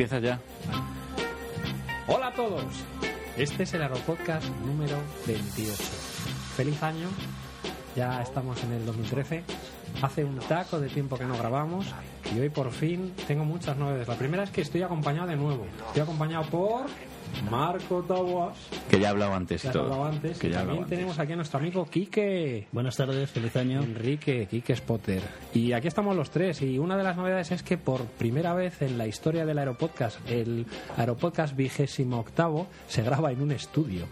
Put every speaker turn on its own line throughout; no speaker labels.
empieza ya.
Hola a todos. Este es el Aeropodcast número 28. Feliz año. Ya estamos en el 2013. Hace un taco de tiempo que no grabamos y hoy por fin tengo muchas novedades. La primera es que estoy acompañado de nuevo. Estoy acompañado por Marco Taboas,
Que ya he hablado antes y todo.
hablado antes.
Que
y
ya
también
hablado antes.
tenemos aquí a nuestro amigo Quique.
Buenas tardes, feliz año.
Enrique, Quique Spotter. Y aquí estamos los tres. Y una de las novedades es que por primera vez en la historia del Aeropodcast, el Aeropodcast vigésimo octavo se graba en un estudio.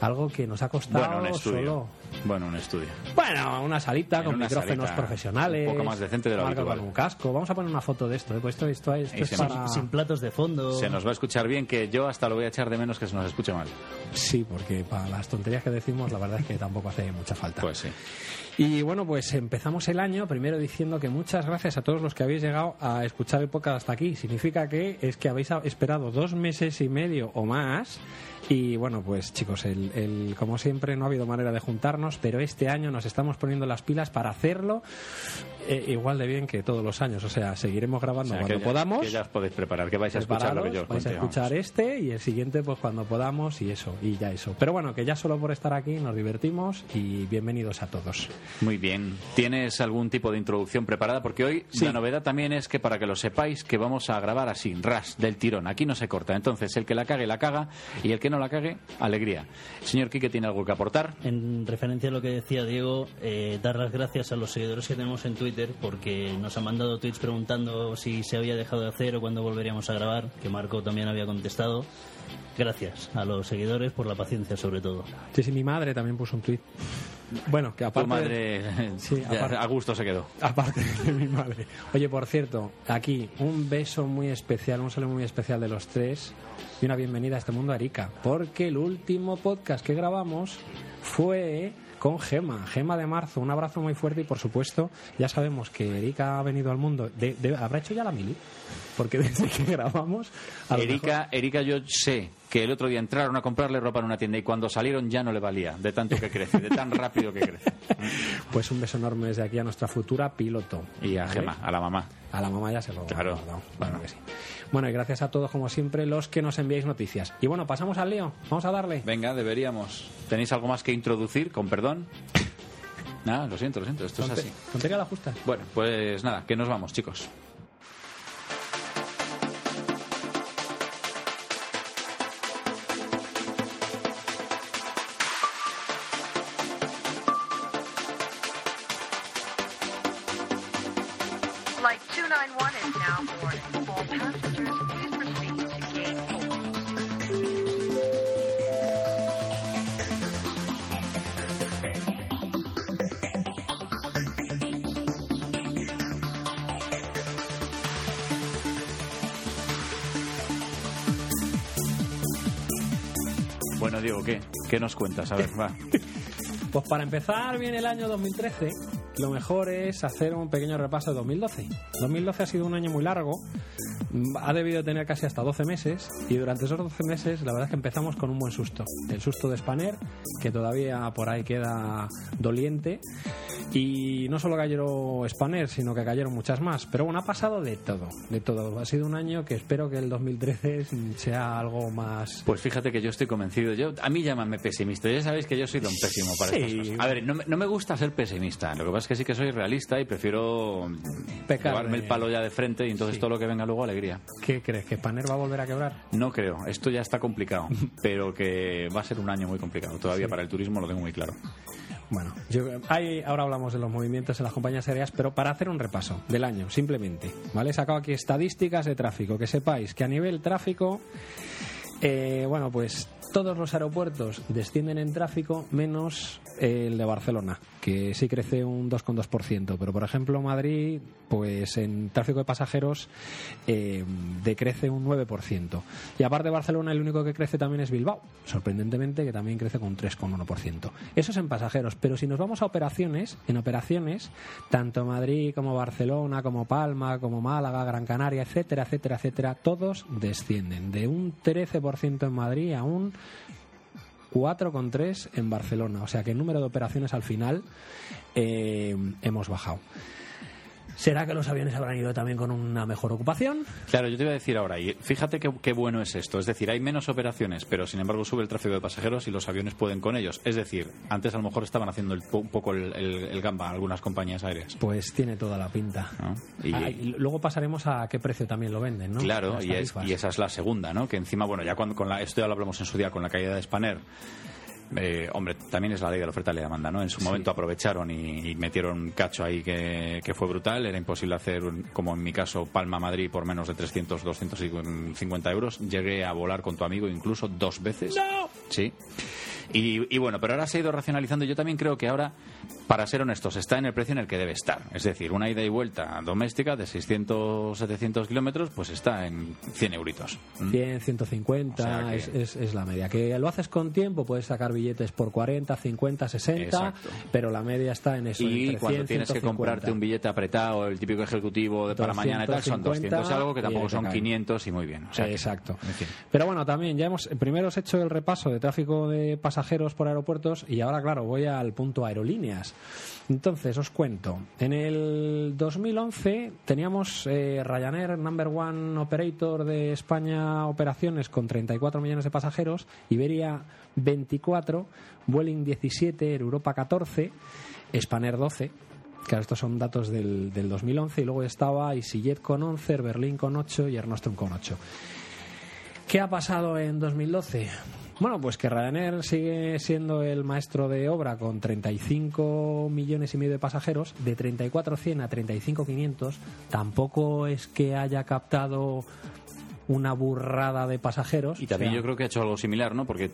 Algo que nos ha costado
Bueno, un estudio.
solo.
Bueno, un estudio.
Bueno, una salita
En
con
una
micrófonos
salita
profesionales.
un poco más decente de lo habitual.
con un casco. Vamos a poner una foto de esto. ¿eh? Pues esto, esto, esto es
se
para...
Sin platos de fondo.
Se nos va a escuchar bien, que yo hasta lo voy a echar de menos que se nos escuche mal.
Sí, porque para las tonterías que decimos, la verdad es que tampoco hace mucha falta.
Pues sí.
Y bueno, pues empezamos el año primero diciendo que muchas gracias a todos los que habéis llegado a escuchar el podcast hasta aquí. Significa que es que habéis esperado dos meses y medio o más. Y bueno, pues chicos, el, el- como siempre no ha habido manera de juntarnos, pero este año nos estamos poniendo las pilas para hacerlo eh, igual de bien que todos los años. O sea, seguiremos grabando
O sea,
cuando
que ya-
podamos.
Que ya os podéis preparar, que vais a escuchar lo que yo os
vais a escuchar este y el siguiente pues cuando podamos y eso, y ya eso. Pero bueno, que ya solo por estar aquí nos divertimos y bienvenidos a todos.
Muy bien. ¿Tienes algún tipo de introducción preparada? Porque hoy
Sí.
la novedad también es que para que lo sepáis que vamos a grabar así, ras, del tirón. Aquí no se corta. Entonces, el que la cague, la caga. Y el que no la cague, alegría. Señor Quique, ¿tiene algo que aportar?
En referencia a lo que decía Diego, eh, dar las gracias a los seguidores que tenemos en Twitter porque nos han mandado tweets preguntando si se había dejado de hacer o cuándo volveríamos a grabar, que Marco también había contestado. Gracias a los seguidores por la paciencia sobre todo.
Sí, sí, mi madre también puso un tuit. Bueno, que aparte...
Tu madre
Sí,
ya
aparte-
a gusto se quedó.
Aparte de mi madre. Oye, por cierto, aquí un beso muy especial, un saludo muy especial de los tres y una bienvenida a este mundo a Erika. Porque el último podcast que grabamos fue con Gema, Gema de marzo. Un abrazo muy fuerte y, por supuesto, ya sabemos que Erika ha venido al mundo. De- de- ¿Habrá hecho ya la mili? Porque desde que grabamos.
Erika, Erika, yo sé que el otro día entraron a comprarle ropa en una tienda y cuando salieron ya no le valía, de tanto que crece, de tan rápido que crece.
Pues un beso enorme desde aquí a nuestra futura piloto.
Y a
¿Vale?
Gema, a la mamá.
A la mamá ya se lo
Claro.
dado, claro que sí. Bueno, y gracias a todos, como siempre, los que nos enviáis noticias. Y bueno, pasamos al lío. Vamos a darle.
Venga, deberíamos. ¿Tenéis algo más que introducir, con perdón? Nada, lo siento, lo siento, esto es así.
Tontería la justa.
Bueno, pues nada, que nos vamos, chicos.
Flight 291 is now boarding. All passengers, please proceed to gate 4.
Bueno, Diego, ¿qué? ¿Qué nos cuentas? A ver, va.
Pues para empezar bien el año 2013, lo mejor es hacer un pequeño repaso de 2012. 2012 ha sido un año muy largo, mm, ha debido tener casi hasta 12 meses y durante esos 12 meses la verdad es que empezamos con un buen susto. El susto de Spanner, que todavía por ahí queda doliente. Y no solo cayó Spanner, sino que cayeron muchas más. Pero bueno, ha pasado de todo, de todo. Ha sido un año que espero que el 2013 sea algo más...
Pues fíjate que yo estoy convencido. Yo, a mí llámame pesimista. Ya sabéis que yo soy don pésimo para
Sí.
estas cosas. A ver, no, me- no me gusta ser pesimista. Lo que pasa es que sí que soy realista y prefiero
Pecar
llevarme el palo ya de frente y entonces
Sí.
todo lo que venga luego alegría.
¿Qué crees? ¿Que Spanner va a volver a quebrar?
No creo, esto ya está complicado, pero que va a ser un año muy complicado. Todavía para el turismo lo tengo muy claro.
Bueno, yo, ahora hablamos de los movimientos en las compañías aéreas, pero para hacer un repaso del año, simplemente, ¿vale? He sacado aquí estadísticas de tráfico, que sepáis que a nivel tráfico, eh, bueno, pues todos los aeropuertos descienden en tráfico menos el de Barcelona, que sí crece un 2,2%, pero por ejemplo Madrid, pues en tráfico de pasajeros eh, decrece un 9%. Y aparte de Barcelona, el único que crece también es Bilbao, sorprendentemente, que también crece con un 3,1%. Eso es en pasajeros, pero si nos vamos a operaciones, en operaciones, tanto Madrid como Barcelona, como Palma, como Málaga, Gran Canaria, etcétera, etcétera, etcétera, todos descienden de un 13% en Madrid a un 4,3 en Barcelona. O sea que el número de operaciones al final eh, hemos bajado. ¿Será que los aviones habrán ido también con una mejor ocupación?
Claro, yo te iba a decir ahora, y fíjate qué, bueno es esto. Es decir, hay menos operaciones, pero sin embargo sube el tráfico de pasajeros y los aviones pueden con ellos. Es decir, antes a lo mejor estaban haciendo el- un poco el, el- el gamba algunas compañías aéreas.
Pues tiene toda la pinta.
¿no? Y,
Ah, y luego pasaremos a qué precio también lo venden, ¿no?
Claro, y, es- y esa es la segunda, ¿no? Que encima, bueno, ya cuando, con la, esto ya lo hablamos en su día con la caída de Spanair. Eh, hombre, también es la ley de la oferta y la demanda, ¿no? En su momento aprovecharon y, y metieron un cacho ahí que, que fue brutal. Era imposible hacer, un- como en mi caso, Palma-Madrid por menos de 300, 250 euros. Llegué a volar con tu amigo incluso dos veces. Sí. Y, y bueno, pero ahora se ha ido racionalizando. Yo también creo que ahora, para ser honestos, está en el precio en el que debe estar. Es decir, una ida y vuelta doméstica de 600, 700 kilómetros, pues está en 100 euritos. ¿Mm?
100, 150
O sea que-
es, es- es la media. Que lo haces con tiempo, puedes sacar billetes por 40, 50, 60,
Exacto.
pero la media está en eso.
Y
entre
cuando
100,
tienes que
150.
comprarte un billete apretado, el típico ejecutivo de para mañana y tal, son
250
200 algo que tampoco son
caen.
500 y muy bien. O sea que-
Exacto.
en fin.
Pero bueno, también ya hemos primero os he hecho el repaso de tráfico de pasajeros por aeropuertos y ahora, claro, voy al punto aerolíneas. Entonces, os cuento. En el 2011 teníamos eh, Ryanair Number One Operator de España operaciones con 34 millones de pasajeros, Iberia 24, Vueling 17, Air Europa 14, Spanair 12. Claro, estos son datos del, del 2011 y luego estaba EasyJet con 11, Air Berlin con 8 y Air Nostrum con 8. ¿Qué ha pasado en 2012? Bueno, pues que Ryanair sigue siendo el maestro de obra con 35 millones y medio de pasajeros, de 34.100 a 35.500. Tampoco es que haya captado una burrada de pasajeros.
Y también
O sea,
yo creo que ha hecho algo similar, ¿no? Porque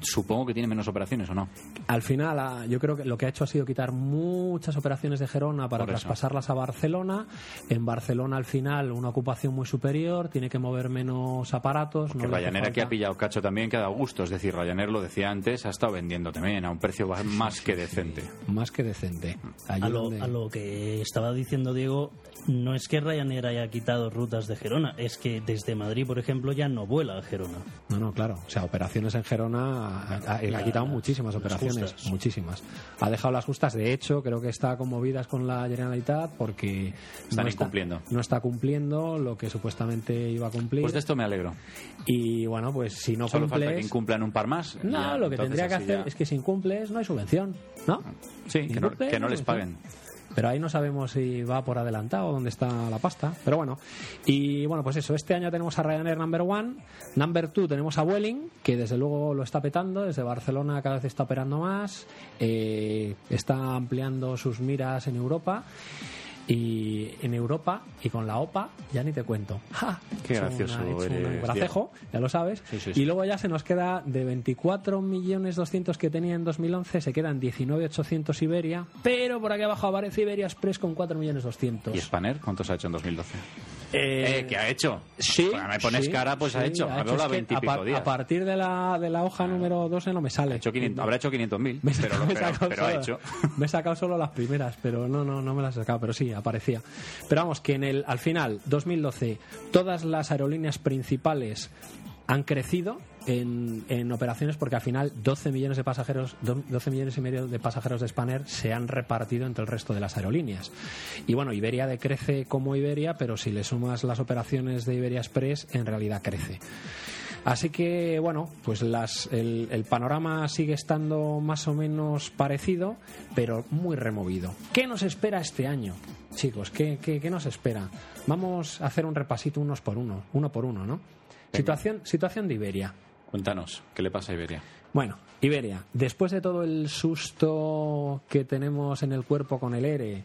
supongo que tiene menos operaciones, ¿o no?
al final, ah, yo creo que lo que ha hecho ha sido quitar muchas operaciones de Gerona para traspasarlas a Barcelona. En Barcelona, al final, una ocupación muy superior, tiene que mover menos aparatos.
Que
no
Ryanair aquí ha pillado cacho también, que ha dado gusto. Es decir, Ryanair lo decía antes, ha estado vendiendo también a un precio más que decente.
Más que decente. Allí
A lo,
donde-
a lo que estaba diciendo Diego, no es que Ryanair haya quitado rutas de Gerona, es que desde Madrid, por ejemplo, ya no vuela a Gerona.
No, no, claro. O sea, operaciones en Gerona ha, ha- ha quitado muchísimas operaciones,
justas.
muchísimas. Ha dejado las justas. De hecho, creo que está conmovidas con la Generalitat porque
Están
no está,
incumpliendo.
no está cumpliendo lo que supuestamente iba a cumplir.
Pues de esto me alegro.
Y bueno, pues si no
Solo falta que incumplan un par más.
no,
Ya,
lo que tendría que hacer
ya-
es que si incumples no hay subvención, ¿no?
Sí, que no, que no les paguen.
Pero ahí no sabemos si va por adelantado dónde está la pasta. Pero bueno. Y bueno, pues eso. Este año tenemos a Ryanair Number One. Number Two tenemos a Welling, que desde luego lo está petando. Desde Barcelona cada vez está operando más. eh, está ampliando sus miras en Europa. Y en Europa y con la OPA, ya ni te cuento. ¡Ja!
Qué gracioso
una-
eres,
gracejo, ya lo sabes.
Sí, sí, sí.
Y luego ya se nos queda de 24 millones 200 que tenía en 2011, se quedan 19.800 Iberia, pero por aquí abajo aparece Iberia Express con 4 millones 200.
¿Y Spanair cuántos ha hecho en 2012?
Eh,
Eh, ¿Qué ha hecho?
Sí,
Pues me pones
sí,
cara, pues ha
sí,
hecho.
ha
Ha dado
es que
20 y
a, par-
días.
a partir de la, de la hoja número 12 no me sale.
Ha hecho 500 habrá hecho 500.000,
Me he
pero, pero, pero ha hecho.
Me he sacado solo las primeras, pero no, no, no me las he sacado, pero sí, aparecía. Pero vamos, que en el, al final, 2012, todas las aerolíneas principales han crecido en, en operaciones porque al final 12 millones de pasajeros, do- 12 millones y medio de pasajeros de Spanair se han repartido entre el resto de las aerolíneas. Y bueno, Iberia decrece como Iberia, pero si le sumas las operaciones de Iberia Express, en realidad crece. Así que, bueno, pues las, el, el panorama sigue estando más o menos parecido, pero muy removido. ¿Qué nos espera este año? Chicos, ¿qué, qué, qué nos espera? Vamos a hacer un repasito unos por uno, uno por uno, ¿no? Situación, situación de Iberia.
Cuéntanos, ¿qué le pasa a Iberia?
Bueno, Iberia, después de todo el susto que tenemos en el cuerpo con el ERE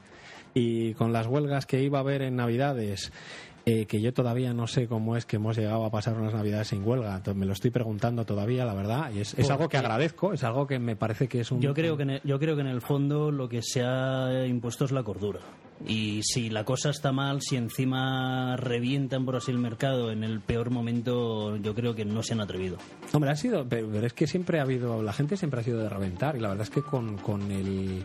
y con las huelgas que iba a haber en Navidades, eh, que yo todavía no sé cómo es que hemos llegado a pasar unas Navidades sin huelga, me lo estoy preguntando todavía, la verdad, y es, es algo que agradezco, es algo que me parece que es un...
Yo creo que, en el, yo creo que en el fondo lo que se ha impuesto es la cordura. Y si la cosa está mal, si encima revientan por así el mercado en el peor momento, yo creo que no se han atrevido.
Hombre, ha sido, pero pero es que siempre ha habido, la gente siempre ha sido de reventar y la verdad es que con, con el,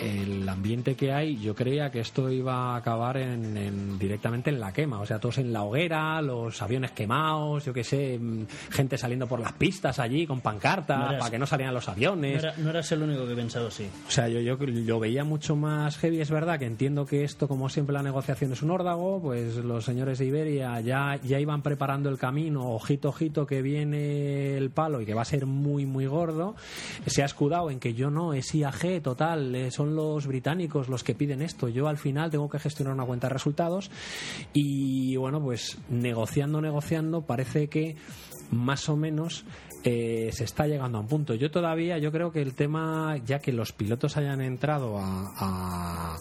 el ambiente que hay, yo creía que esto iba a acabar en, en- directamente en la quema, o sea, todos en la hoguera, los aviones quemados, yo qué sé, mm, gente saliendo por las pistas allí con pancartas
No
para que no salieran los
No,
aviones.
era- no eras el único que he pensado así.
O sea, yo, yo lo veía mucho más heavy, es verdad que entiendo que esto, como siempre, la negociación es un órdago, pues los señores de Iberia ya, ya iban preparando el camino, ojito, ojito, que viene el palo y que va a ser muy, muy gordo. Se ha escudado en que yo no, es IAG, total, eh, son los británicos los que piden esto. Yo al final tengo que gestionar una cuenta de resultados y bueno, pues negociando, negociando, parece que más o menos eh, se está llegando a un punto. Yo todavía, yo creo que el tema, ya que los pilotos hayan entrado a, a,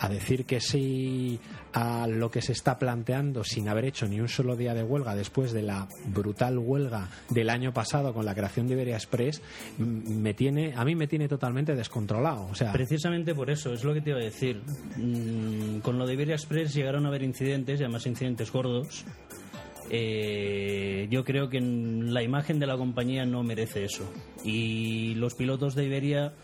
a decir que sí a lo que se está planteando sin haber hecho ni un solo día de huelga después de la brutal huelga del año pasado con la creación de Iberia Express, me tiene, a mí me tiene totalmente descontrolado. O sea,
Precisamente por eso, es lo que te iba a decir. Mm, con lo de Iberia Express llegaron a haber incidentes, y además incidentes gordos. Eh, yo creo que la imagen de la compañía no merece eso. Y los pilotos de Iberia,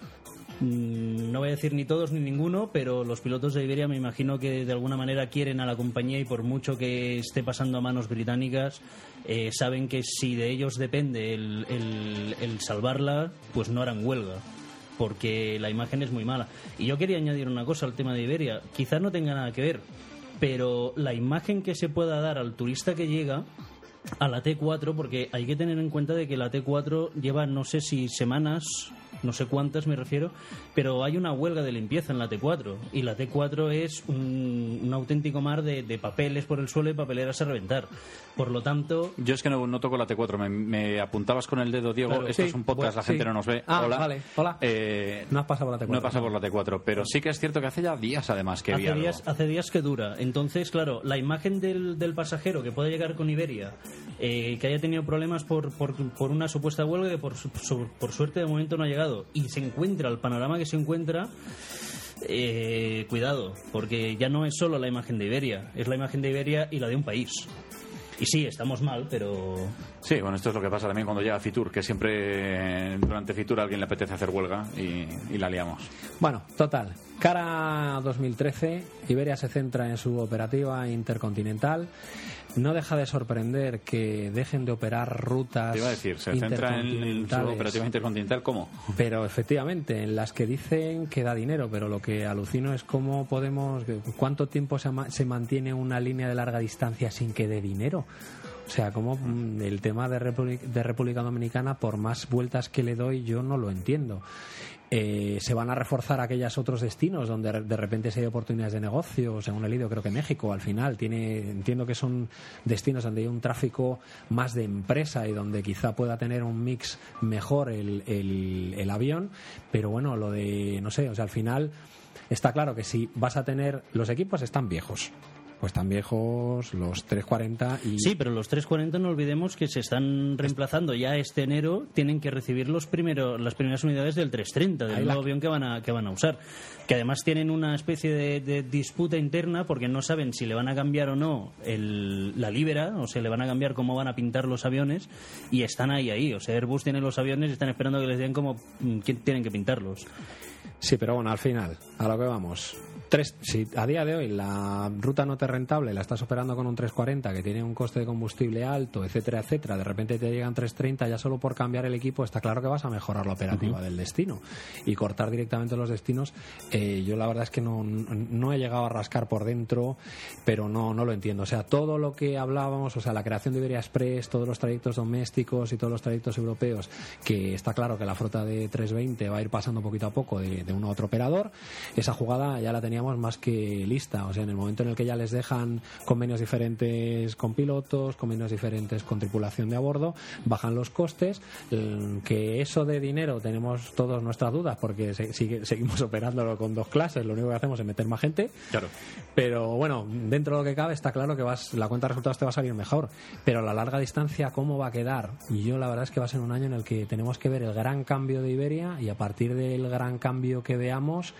no voy a decir ni todos ni ninguno, pero los pilotos de Iberia me imagino que de alguna manera quieren a la compañía y por mucho que esté pasando a manos británicas, eh, saben que si de ellos depende el, el- el salvarla, pues no harán huelga porque la imagen es muy mala. Y yo quería añadir una cosa al tema de Iberia. Quizás no tenga nada que ver, pero la imagen que se pueda dar al turista que llega a la T4, porque hay que tener en cuenta de que la T4 lleva no sé si semanas, no sé cuántas me refiero, pero hay una huelga de limpieza en la T4 y la T4 es un, un auténtico mar de, de papeles por el suelo y papeleras a reventar. Por lo tanto,
Yo es que no, no toco la T4, me, me apuntabas con el dedo, Diego.
Claro.
Esto
Sí,
es un podcast,
bueno,
la gente
sí.
no nos ve.
Ah,
hola.
vale, hola.
Eh,
No has pasado por la T4.
No he pasado por la T4, pero sí que es cierto que hace ya días, además, que vi
hace
algo.
días, hace días que dura. Entonces, claro, la imagen del, del pasajero que puede llegar con Iberia, eh, que haya tenido problemas por, por, por una supuesta huelga que por, por suerte de momento no ha llegado, y se encuentra el panorama que se encuentra, eh, cuidado, porque ya no es solo la imagen de Iberia, es la imagen de Iberia y la de un país. Y sí, estamos mal, pero
Sí, bueno, esto es lo que pasa también cuando llega Fitur, que siempre eh, durante Fitur a alguien le apetece hacer huelga y, y la liamos.
Bueno, total. Cara a 2013, Iberia se centra en su operativa intercontinental. No deja de sorprender que dejen de operar rutas
Te iba a decir, se centra en, su operativa intercontinental, ¿cómo?
Pero efectivamente, en las que dicen que da dinero, pero lo que alucino es cómo podemos, cuánto tiempo se, se mantiene una línea de larga distancia sin que dé dinero. O sea, como mm, el tema de, República- de República Dominicana, por más vueltas que le doy, yo no lo entiendo. Eh, se van a reforzar aquellos otros destinos donde de- repente se hay oportunidades de negocio, según he leído, creo que México al final tiene, entiendo que son destinos donde hay un tráfico más de empresa y donde quizá pueda tener un mix mejor el, el- el avión, pero bueno, lo de, no sé, o sea, al final está claro que si vas a tener, los equipos están viejos, pues están viejos los 340 y...
Sí, pero los 340 no olvidemos que se están reemplazando ya este enero, tienen que recibir los primero, las primeras unidades del 330, del nuevo avión que van a, que van a usar. Que además tienen una especie de, de disputa interna porque no saben si le van a cambiar o no el- la libera, o sea, le van a cambiar cómo van a pintar los aviones y están ahí, ahí. O sea, Airbus tiene los aviones y están esperando que les digan cómo mm, tienen que pintarlos.
Sí, pero bueno, al final, a lo que vamos. Tres, si a día de hoy la ruta no te rentable la estás operando con un 340 que tiene un coste de combustible alto, etcétera, etcétera, de repente te llegan 330, ya solo por cambiar el equipo está claro que vas a mejorar la operativa del destino. Y cortar directamente los destinos, eh, yo la verdad es que no, no he llegado a rascar por dentro, pero no, no lo entiendo. O sea, todo lo que hablábamos, o sea, la creación de Iberia Express, todos los trayectos domésticos y todos los trayectos europeos, que está claro que la flota de 320 va a ir pasando poquito a poco de, de uno a otro operador, esa jugada ya la teníamos más que lista. O sea, en el momento en el que ya les dejan convenios diferentes con pilotos, convenios diferentes con tripulación de a bordo, bajan los costes, eh, que eso de dinero tenemos todos nuestras dudas porque se- sigue- seguimos operándolo con dos clases, lo único que hacemos es meter más gente.
Claro.
Pero bueno, dentro de lo que cabe está claro que vas, la cuenta de resultados te va a salir mejor. Pero a la larga distancia, ¿cómo va a quedar? Y yo la verdad es que va a ser un año en el que tenemos que ver el gran cambio de Iberia y a partir del gran cambio que veamos,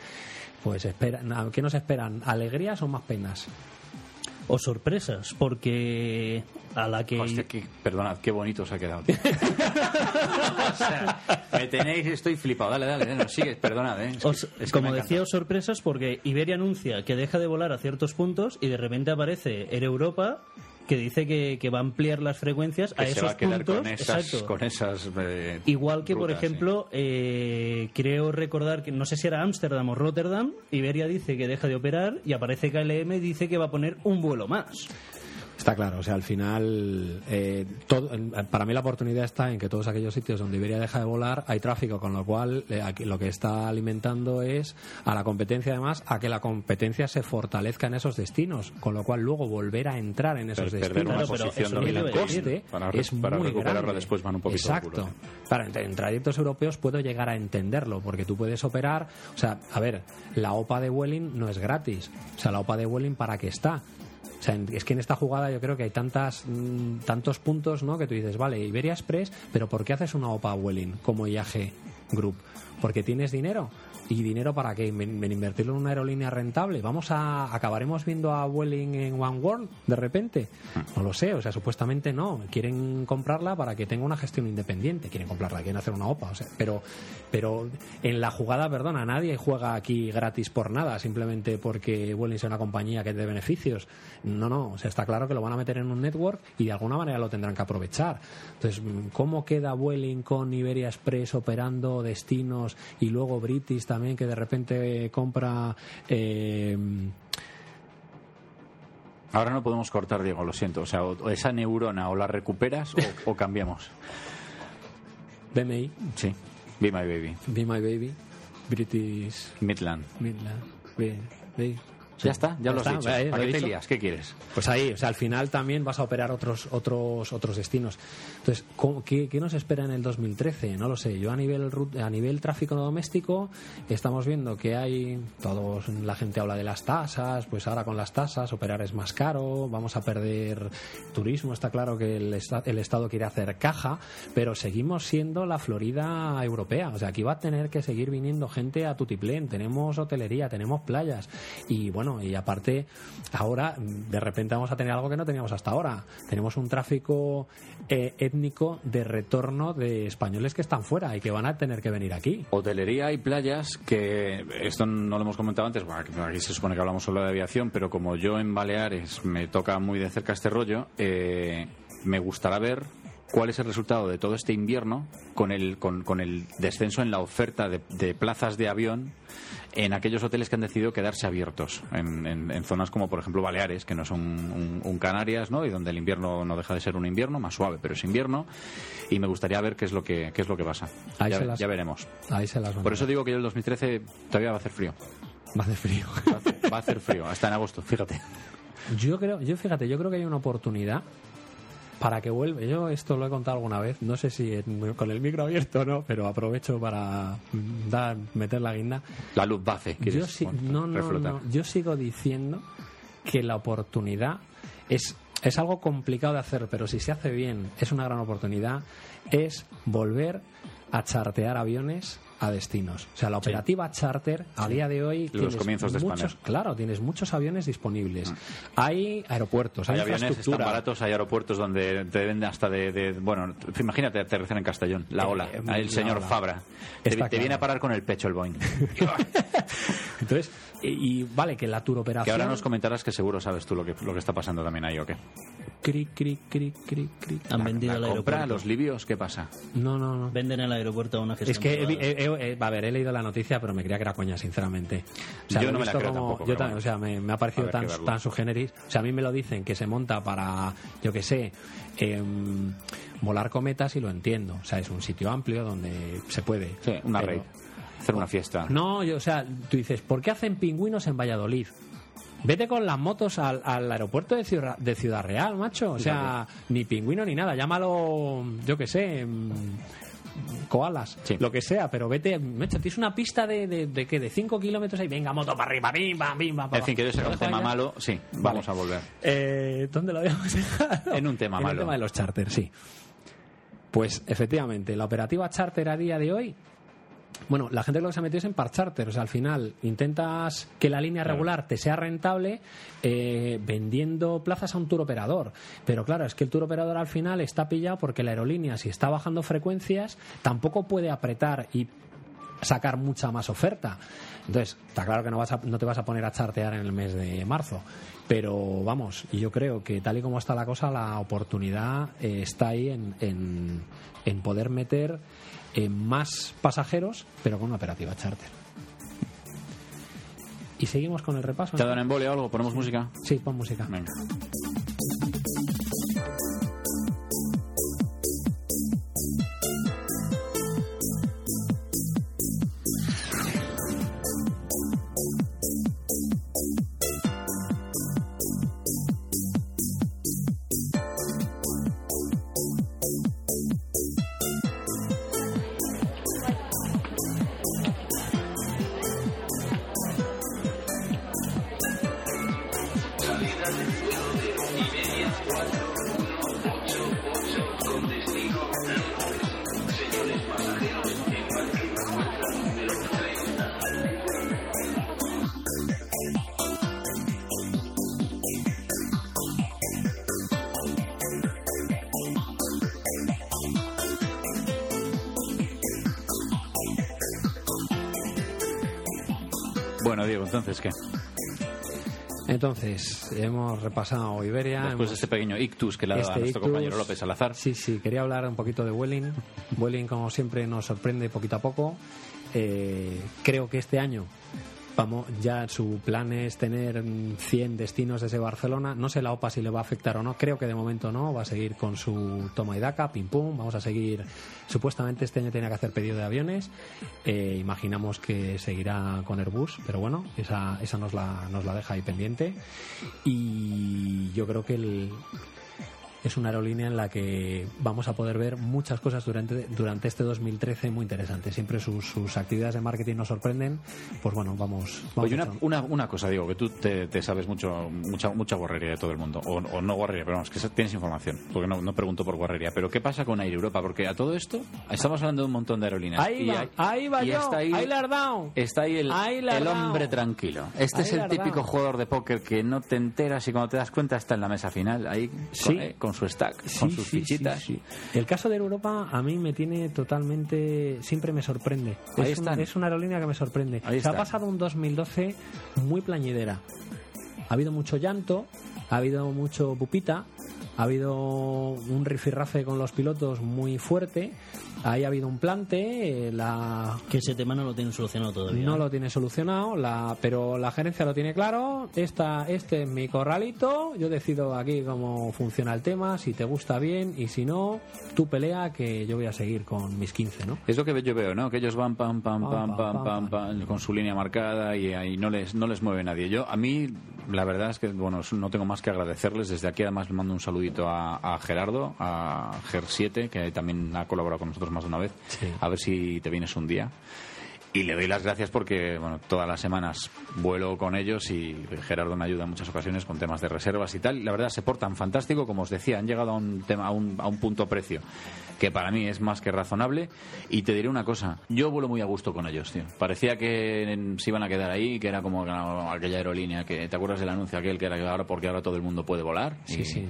pues espera, na- ¿qué nos esperan? ¿Alegrías o más penas?
O sorpresas, porque a la que...
Hostia, perdonad, qué bonito se ha quedado. tío. O sea, me tenéis, estoy flipado. Dale, dale, dale, sigue, perdonad, ¿eh? Es que-
Os-
es que me
como decía, os sorpresas porque Iberia anuncia que deja de volar a ciertos puntos y de repente aparece Air Europa que dice que, que va a ampliar las frecuencias
Que
a
se
esos
va a quedar
puntos.
con esas,
exacto.
con esas eh,
Igual que, por
sí.
ejemplo, eh, creo recordar que no sé si era Ámsterdam o Rotterdam, Iberia dice que deja de operar y aparece KLM y dice que va a poner un vuelo más.
Está claro, o sea, al final, eh, todo- para mí la oportunidad está en que todos aquellos sitios donde Iberia deja de volar hay tráfico, con lo cual eh, aquí lo que está alimentando es a la competencia, además, a que la competencia se fortalezca en esos destinos, con lo cual luego volver a entrar en esos destinos.
una
Claro, pero
dominante.
el coste
Para-
es
para
muy
recuperarla
grande.
después van un poquito
Exacto. en, en trayectos europeos puedo llegar a entenderlo, porque tú puedes operar, o sea, a ver, la OPA de Welling no es gratis. O sea, la OPA de Welling para qué está. Sea, es que en esta jugada yo creo que hay tantas mm, tantos puntos, ¿no? Que tú dices, vale, Iberia Express, pero ¿por qué haces una OPA Welling como IAG Group? Porque tienes dinero. ¿Y dinero para qué? ¿En, invertirlo en una aerolínea rentable? ¿Vamos a acabaremos viendo a Welling en One World de repente? No lo sé, o sea, supuestamente no. Quieren comprarla para que tenga una gestión independiente. Quieren comprarla, quieren hacer una OPA. O sea, pero, pero en la jugada, perdona, nadie juega aquí gratis por nada, simplemente porque Welling sea una compañía que dé beneficios. No, no, o sea, está claro que lo van a meter en un network y de alguna manera lo tendrán que aprovechar. Entonces, ¿cómo queda Welling con Iberia Express operando destinos y luego British también que de repente compra eh,
Ahora no podemos cortar, Diego, lo siento. O sea, o- o esa neurona o la recuperas o, o cambiamos.
BMI,
Sí. Be my baby.
Be My Baby, British
Midland.
Midland, Be- Be-
Ya está, ya, lo has
está,
dicho. ¿Para qué te
dicho.
lías? ¿Qué quieres?
Pues ahí, o sea, al final también vas a operar otros otros otros destinos. Entonces, ¿cómo- qué, qué nos espera en el 2013? No lo sé. Yo a nivel a nivel tráfico doméstico estamos viendo que hay todos la gente habla de las tasas, pues ahora con las tasas operar es más caro, vamos a perder turismo, está claro que el, el estado quiere hacer caja, pero seguimos siendo la Florida europea, o sea, aquí va a tener que seguir viniendo gente a Tutiplén, tenemos hotelería, tenemos playas y bueno, y aparte ahora de repente vamos a tener algo que no teníamos hasta ahora. Tenemos un tráfico eh, étnico de retorno de españoles que están fuera y que van a tener que venir aquí.
Hotelería y playas, que esto no lo hemos comentado antes, bueno, aquí se supone que hablamos solo de aviación, pero como yo en Baleares me toca muy de cerca este rollo, eh, me gustará ver cuál es el resultado de todo este invierno con el, con, con el descenso en la oferta de, de plazas de avión en aquellos hoteles que han decidido quedarse abiertos, en, en- en zonas como por ejemplo Baleares, que no son un, un Canarias, ¿no? y donde el invierno no deja de ser un invierno, más suave, pero es invierno, y me gustaría ver qué es lo que, qué es lo que pasa.
Ahí
Ya,
se las-
ya veremos.
Ahí se las
Por eso digo que yo el 2013 todavía va a hacer frío.
Va a hacer frío.
Va a hacer, va a hacer frío, hasta en agosto, fíjate.
Yo creo, yo fíjate, yo creo que hay una oportunidad para que vuelva. Yo esto lo he contado alguna vez, no sé si en- con el micro abierto o no, pero aprovecho para mm, dar, meter la guinda.
La luz ¿quieres?
Yo, no, no, no, yo sigo diciendo que la oportunidad es, es algo complicado de hacer, pero si se hace bien es una gran oportunidad, es volver a chartear aviones a destinos. O sea, la operativa charter a día de hoy
Los comienzos de
muchos, claro, tienes muchos aviones disponibles. Hay aeropuertos, hay,
Hay aviones, están baratos, hay aeropuertos donde te venden hasta de, de- bueno, imagínate aterrizar en Castellón, la
Eh,
ola,
eh,
el señor
ola.
Fabra. Te,
Está
te
claro.
viene a parar con el pecho el Boeing.
Entonces, y, y vale que la tour operación
que ahora nos comentarás que seguro sabes tú lo que, lo que está pasando también ahí, ¿o qué?
Cri cri cri cri cri.
Han vendido
¿La
el
compra,
aeropuerto.
los libios, qué pasa?
No, no, no.
Venden el aeropuerto a una gestión
Es que, he, he- he- a ver, he leído la noticia, pero me creía que era coña, sinceramente. O sea,
Yo no me la
visto
creo
como-
tampoco,
yo también,
bueno.
o sea, me, me ha parecido tan, tan su generis. O sea, a mí me lo dicen que se monta para, yo qué sé, em, volar cometas y lo entiendo. O sea, es un sitio amplio donde se puede.
Sí, una
Pero-
raid. Hacer una fiesta.
No, yo, o sea, tú dices, ¿por qué hacen pingüinos en Valladolid? Vete con las motos al, al aeropuerto de Ciudad, de Ciudad Real, macho. O sea, ni pingüino ni nada. Llámalo, yo qué sé, mm, koalas,
Sí.
lo que sea. Pero vete, macho, tienes una pista de, de, de, ¿qué? de 5 kilómetros ahí. Venga, moto para arriba, bim, bam, bim, bam,
En fin, que yo
abajo.
sacar un
¿Lo dejo
tema malo, sí, vamos a volver.
Eh, ¿Dónde lo habíamos dejado?
En un tema
en
malo.
el tema de los charters, sí. Pues efectivamente, la operativa charter a día de hoy. Bueno, la gente lo que se ha metido es en par charter. O sea, al final intentas que la línea regular te sea rentable eh, vendiendo plazas a un tour operador. Pero claro, es que el tour operador al final está pillado porque la aerolínea, si está bajando frecuencias, tampoco puede apretar y sacar mucha más oferta. Entonces, está claro que no, vas a- no te vas a poner a chartear en el mes de marzo. Pero vamos, yo creo que tal y como está la cosa, la oportunidad eh, está ahí en, en, en poder meter eh, más pasajeros, pero con una operativa charter. Y seguimos con el repaso.
¿Te una embolia o algo? ¿Ponemos música?
Sí, pon música.
Venga. Entonces,
hemos repasado Iberia.
Después
hemos-
de este pequeño ictus que le ha dado a
este
nuestro
ictus.
compañero López Salazar.
Sí, sí, quería hablar un poquito de Welling. Welling, como siempre, nos sorprende poquito a poco. Eh, creo que este año vamos, ya su plan es tener mm, 100 destinos desde Barcelona. No sé la OPA si le va a afectar o no. Creo que de momento no. Va a seguir con su toma y daca, pim pum. Vamos a seguir. Supuestamente este año tenía que hacer pedido de aviones. Eh, imaginamos que seguirá con Airbus, pero bueno, esa, esa nos, la, nos la deja ahí pendiente. Y yo creo que el, es una aerolínea en la que vamos a poder ver muchas cosas durante, durante este 2013 muy interesantes. Siempre sus, sus actividades de marketing nos sorprenden. Pues bueno, vamos. vamos
Oye, una, una, una cosa, Diego, que tú te, te sabes mucho, mucha, mucha guarrería de todo el mundo. O, o no guarrería, pero vamos, que tienes información. Porque no, no pregunto por guarrería. Pero ¿qué pasa con Air Europa? Porque a todo esto estamos hablando de un montón de aerolíneas.
Ahí
y
va,
hay-
ahí va
y
yo.
está ahí, está el, hombre tranquilo. Este es el típico jugador de póker que no te enteras y cuando te das cuenta está en la mesa final, ahí
Sí.
con, eh, con su stack, con sus
sí,
fichitas.
sí. El caso de Europa a mí me tiene totalmente. Siempre me sorprende.
Ahí
es, un- es una aerolínea que me sorprende.
Ahí
Se ha pasado un 2012 muy plañidera. Ha habido mucho llanto, ha habido mucho pupita, ha habido un rifirrafe con los pilotos muy fuerte. Ahí ha habido un plante, eh, la
Que ese tema no lo tienen solucionado todavía.
no lo tiene solucionado, la, pero la gerencia lo tiene claro. Esta, este es mi corralito. Yo decido aquí cómo funciona el tema, si te gusta bien y si no, tú pelea que yo voy a seguir con mis 15, ¿no?
Es lo que yo veo, ¿no? Que ellos van pam, pam,
Pam,
pam,
pam,
pam,
pam,
pam, pam, con su línea marcada y ahí no les, no les mueve nadie. Yo, a mí, la verdad es que, bueno, no tengo más que agradecerles. Desde aquí, además, le mando un saludito a, a Gerardo, a Ger7, que también ha colaborado con nosotros más de una vez.
Sí.
A ver si te vienes un día. Y le doy las gracias porque, bueno, todas las semanas vuelo con ellos y Gerardo me ayuda en muchas ocasiones con temas de reservas y tal. La verdad, se portan fantástico. Como os decía, han llegado a un, tema, a un, a un punto precio que para mí es más que razonable. Y te diré una cosa, yo vuelo muy a gusto con ellos, tío. Parecía que se iban a quedar ahí, que era como aquella aerolínea que, ¿te acuerdas del anuncio aquel que era que ahora porque ahora todo el mundo puede volar?
Sí,
Y
sí.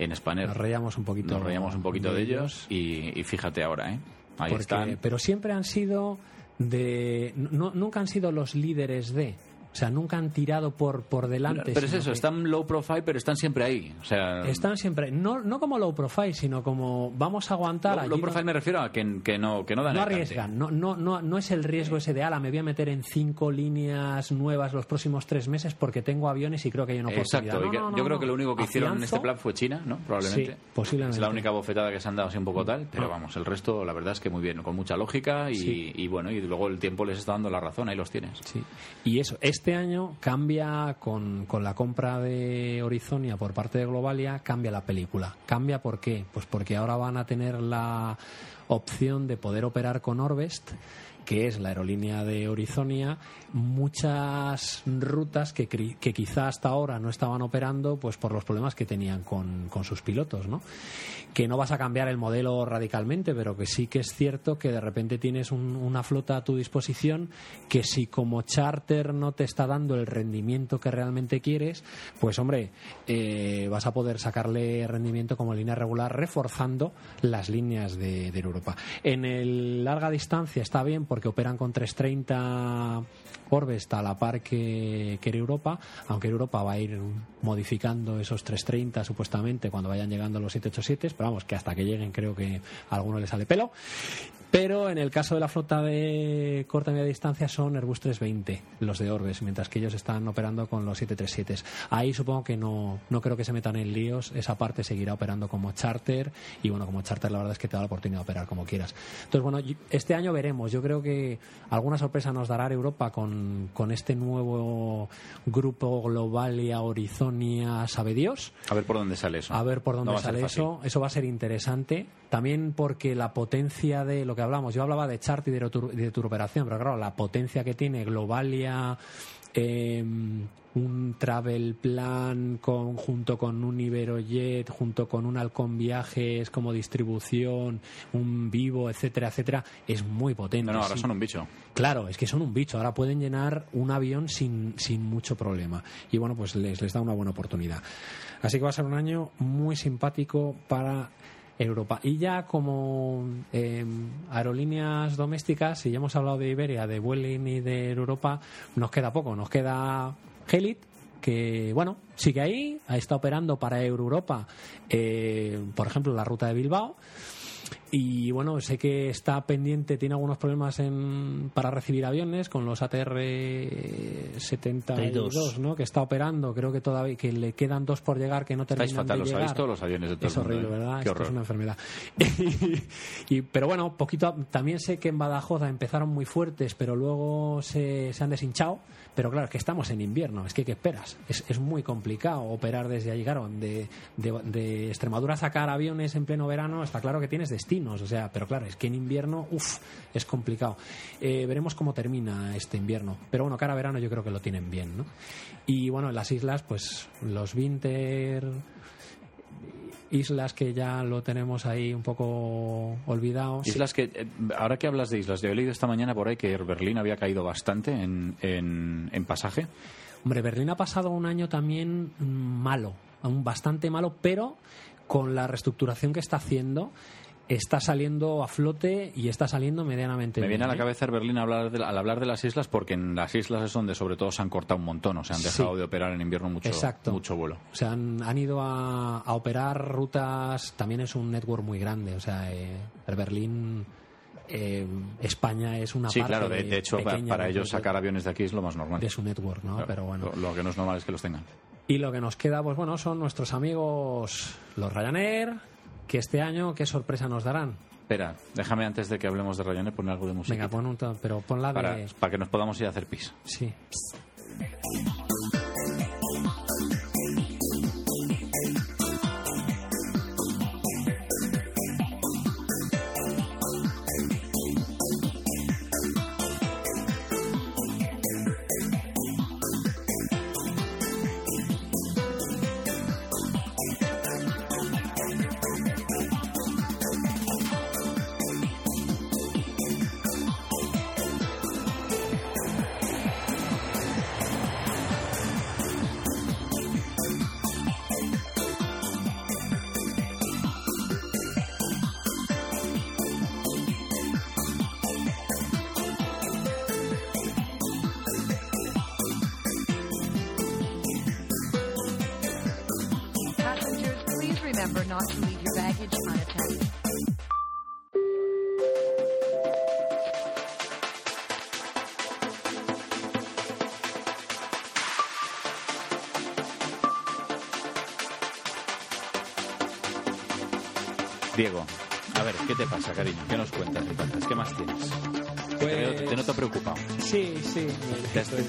En Spanair
Nos reíamos un poquito.
nos reíamos un poquito de ellos y, y fíjate ahora, ¿eh? Ahí
Porque-
están.
Pero siempre han sido de. no- nunca han sido los líderes de. O sea, nunca han tirado por, por delante.
Pero es eso,
que
están low profile, pero están siempre ahí. O sea,
Están siempre. No, no como low profile, sino como vamos a aguantar.
low,
allí
low profile me refiero a que, que no, que no dan
no arriesgan, no, no, no, no es el riesgo ese de ala, me voy a meter en cinco líneas nuevas los próximos tres meses porque tengo aviones y creo que hay una oportunidad.
Exacto,
No, no,
yo creo que lo único que hicieron en este plan fue China, ¿no? Probablemente.
Sí, posiblemente.
Es la única bofetada que se han dado así un poco tal, pero vamos, el resto la verdad es que muy bien, con mucha lógica y,
Sí.
y bueno, y luego el tiempo les está dando la razón, ahí los tienes.
Sí. Y eso, este año cambia con, con la compra de Horizonia por parte de Globalia, cambia la película. ¿Cambia por qué? Pues porque ahora van a tener la opción de poder operar con Orbest que es la aerolínea de Horizonia, muchas rutas que, que quizá hasta ahora no estaban operando pues por los problemas que tenían con, con sus pilotos, ¿no? Que no vas a cambiar el modelo radicalmente, pero que sí que es cierto que de repente tienes un- una flota a tu disposición que si como charter no te está dando el rendimiento que realmente quieres, pues hombre, eh, vas a poder sacarle rendimiento como línea regular reforzando las líneas de, de Europa. En el larga distancia está bien porque operan con 330 Orbest a la par que, que Europa, aunque Europa va a ir modificando esos 330 supuestamente cuando vayan llegando los 787, pero vamos, que hasta que lleguen creo que a alguno le sale pelo. Pero en el caso de la flota de corta y media distancia son Airbus 320, los de Orbes, mientras que ellos están operando con los 737. Ahí supongo que no, no creo que se metan en líos, esa parte seguirá operando como charter y bueno, como charter la verdad es que te da la oportunidad de operar como quieras. Entonces bueno, este año veremos, yo creo que alguna sorpresa nos dará Europa con, con este nuevo grupo Globalia, Horizonia, sabe Dios.
A ver por dónde sale eso.
A ver por dónde
No
sale eso. Eso va a ser interesante. También porque la potencia de lo que hablamos, yo hablaba de chart y de, tur- de turoperación, pero claro, la potencia que tiene Globalia, eh, un travel plan con, junto con un Iberojet, junto con un Halcón Viajes como distribución, un Vivo, etcétera, etcétera, es muy potente.
No, no, ahora
Sí.
son un bicho.
Claro, es que son un bicho. Ahora pueden llenar un avión sin, sin mucho problema. Y bueno, pues les, les da una buena oportunidad. Así que va a ser un año muy simpático para Europa. Y ya como eh, aerolíneas domésticas, si ya hemos hablado de Iberia, de Vueling y de Europa, nos queda poco. Nos queda Helit, que bueno, sigue ahí, está operando para Europa, eh, por ejemplo, la ruta de Bilbao. Y bueno, sé que está pendiente, tiene algunos problemas en, para recibir aviones con los ATR 72, ¿no? Que está operando, creo que todavía que le quedan dos por llegar que no terminan
Estáis fatal,
de
los
llegar.
todos los aviones de todo
Es horrible. ¿verdad? Esto es una enfermedad. y, pero bueno, poquito a- también sé que en Badajoz empezaron muy fuertes, pero luego se, se han deshinchado. Pero claro, es que estamos en invierno, es que ¿qué esperas? Es, es muy complicado operar desde allí. Claro, de, de, de Extremadura sacar aviones en pleno verano, está claro que tienes destinos, o sea, pero claro, es que en invierno, uff, es complicado. Eh, veremos cómo termina este invierno. Pero bueno, cara a verano yo creo que lo tienen bien, ¿no? Y bueno, en las islas, pues los Winter, islas que ya lo tenemos ahí un poco olvidados.
Islas que, eh, ahora que hablas de islas, yo he leído esta mañana por ahí que Berlín había caído bastante en, en, en pasaje.
Hombre, Berlín ha pasado un año también mm, malo, bastante malo, pero con la reestructuración que está haciendo está saliendo a flote y está saliendo medianamente
Me
bien.
viene a la
¿eh?
cabeza Berlín hablar de- al hablar de las islas porque en las islas es donde sobre todo se han cortado un montón, o se han
Sí.
dejado de operar en invierno mucho,
Exacto.
mucho vuelo.
O sea, han, han ido a, a operar rutas, también es un network muy grande, o sea, eh, el Berlín, eh, España es una
Sí,
parte
claro, de, de hecho
pequeña
para ellos sacar aviones de aquí es lo más normal.
de su network, ¿no?
Claro,
Pero bueno.
Lo, lo que no es normal es que los tengan.
Y lo que nos queda, pues bueno, son nuestros amigos los Ryanair, que este año, ¿qué sorpresa nos darán?
Espera, déjame antes de que hablemos de Ryanair poner algo de música.
Venga, pon un pero ponla
para,
de...
para que nos podamos ir a hacer pis.
Sí.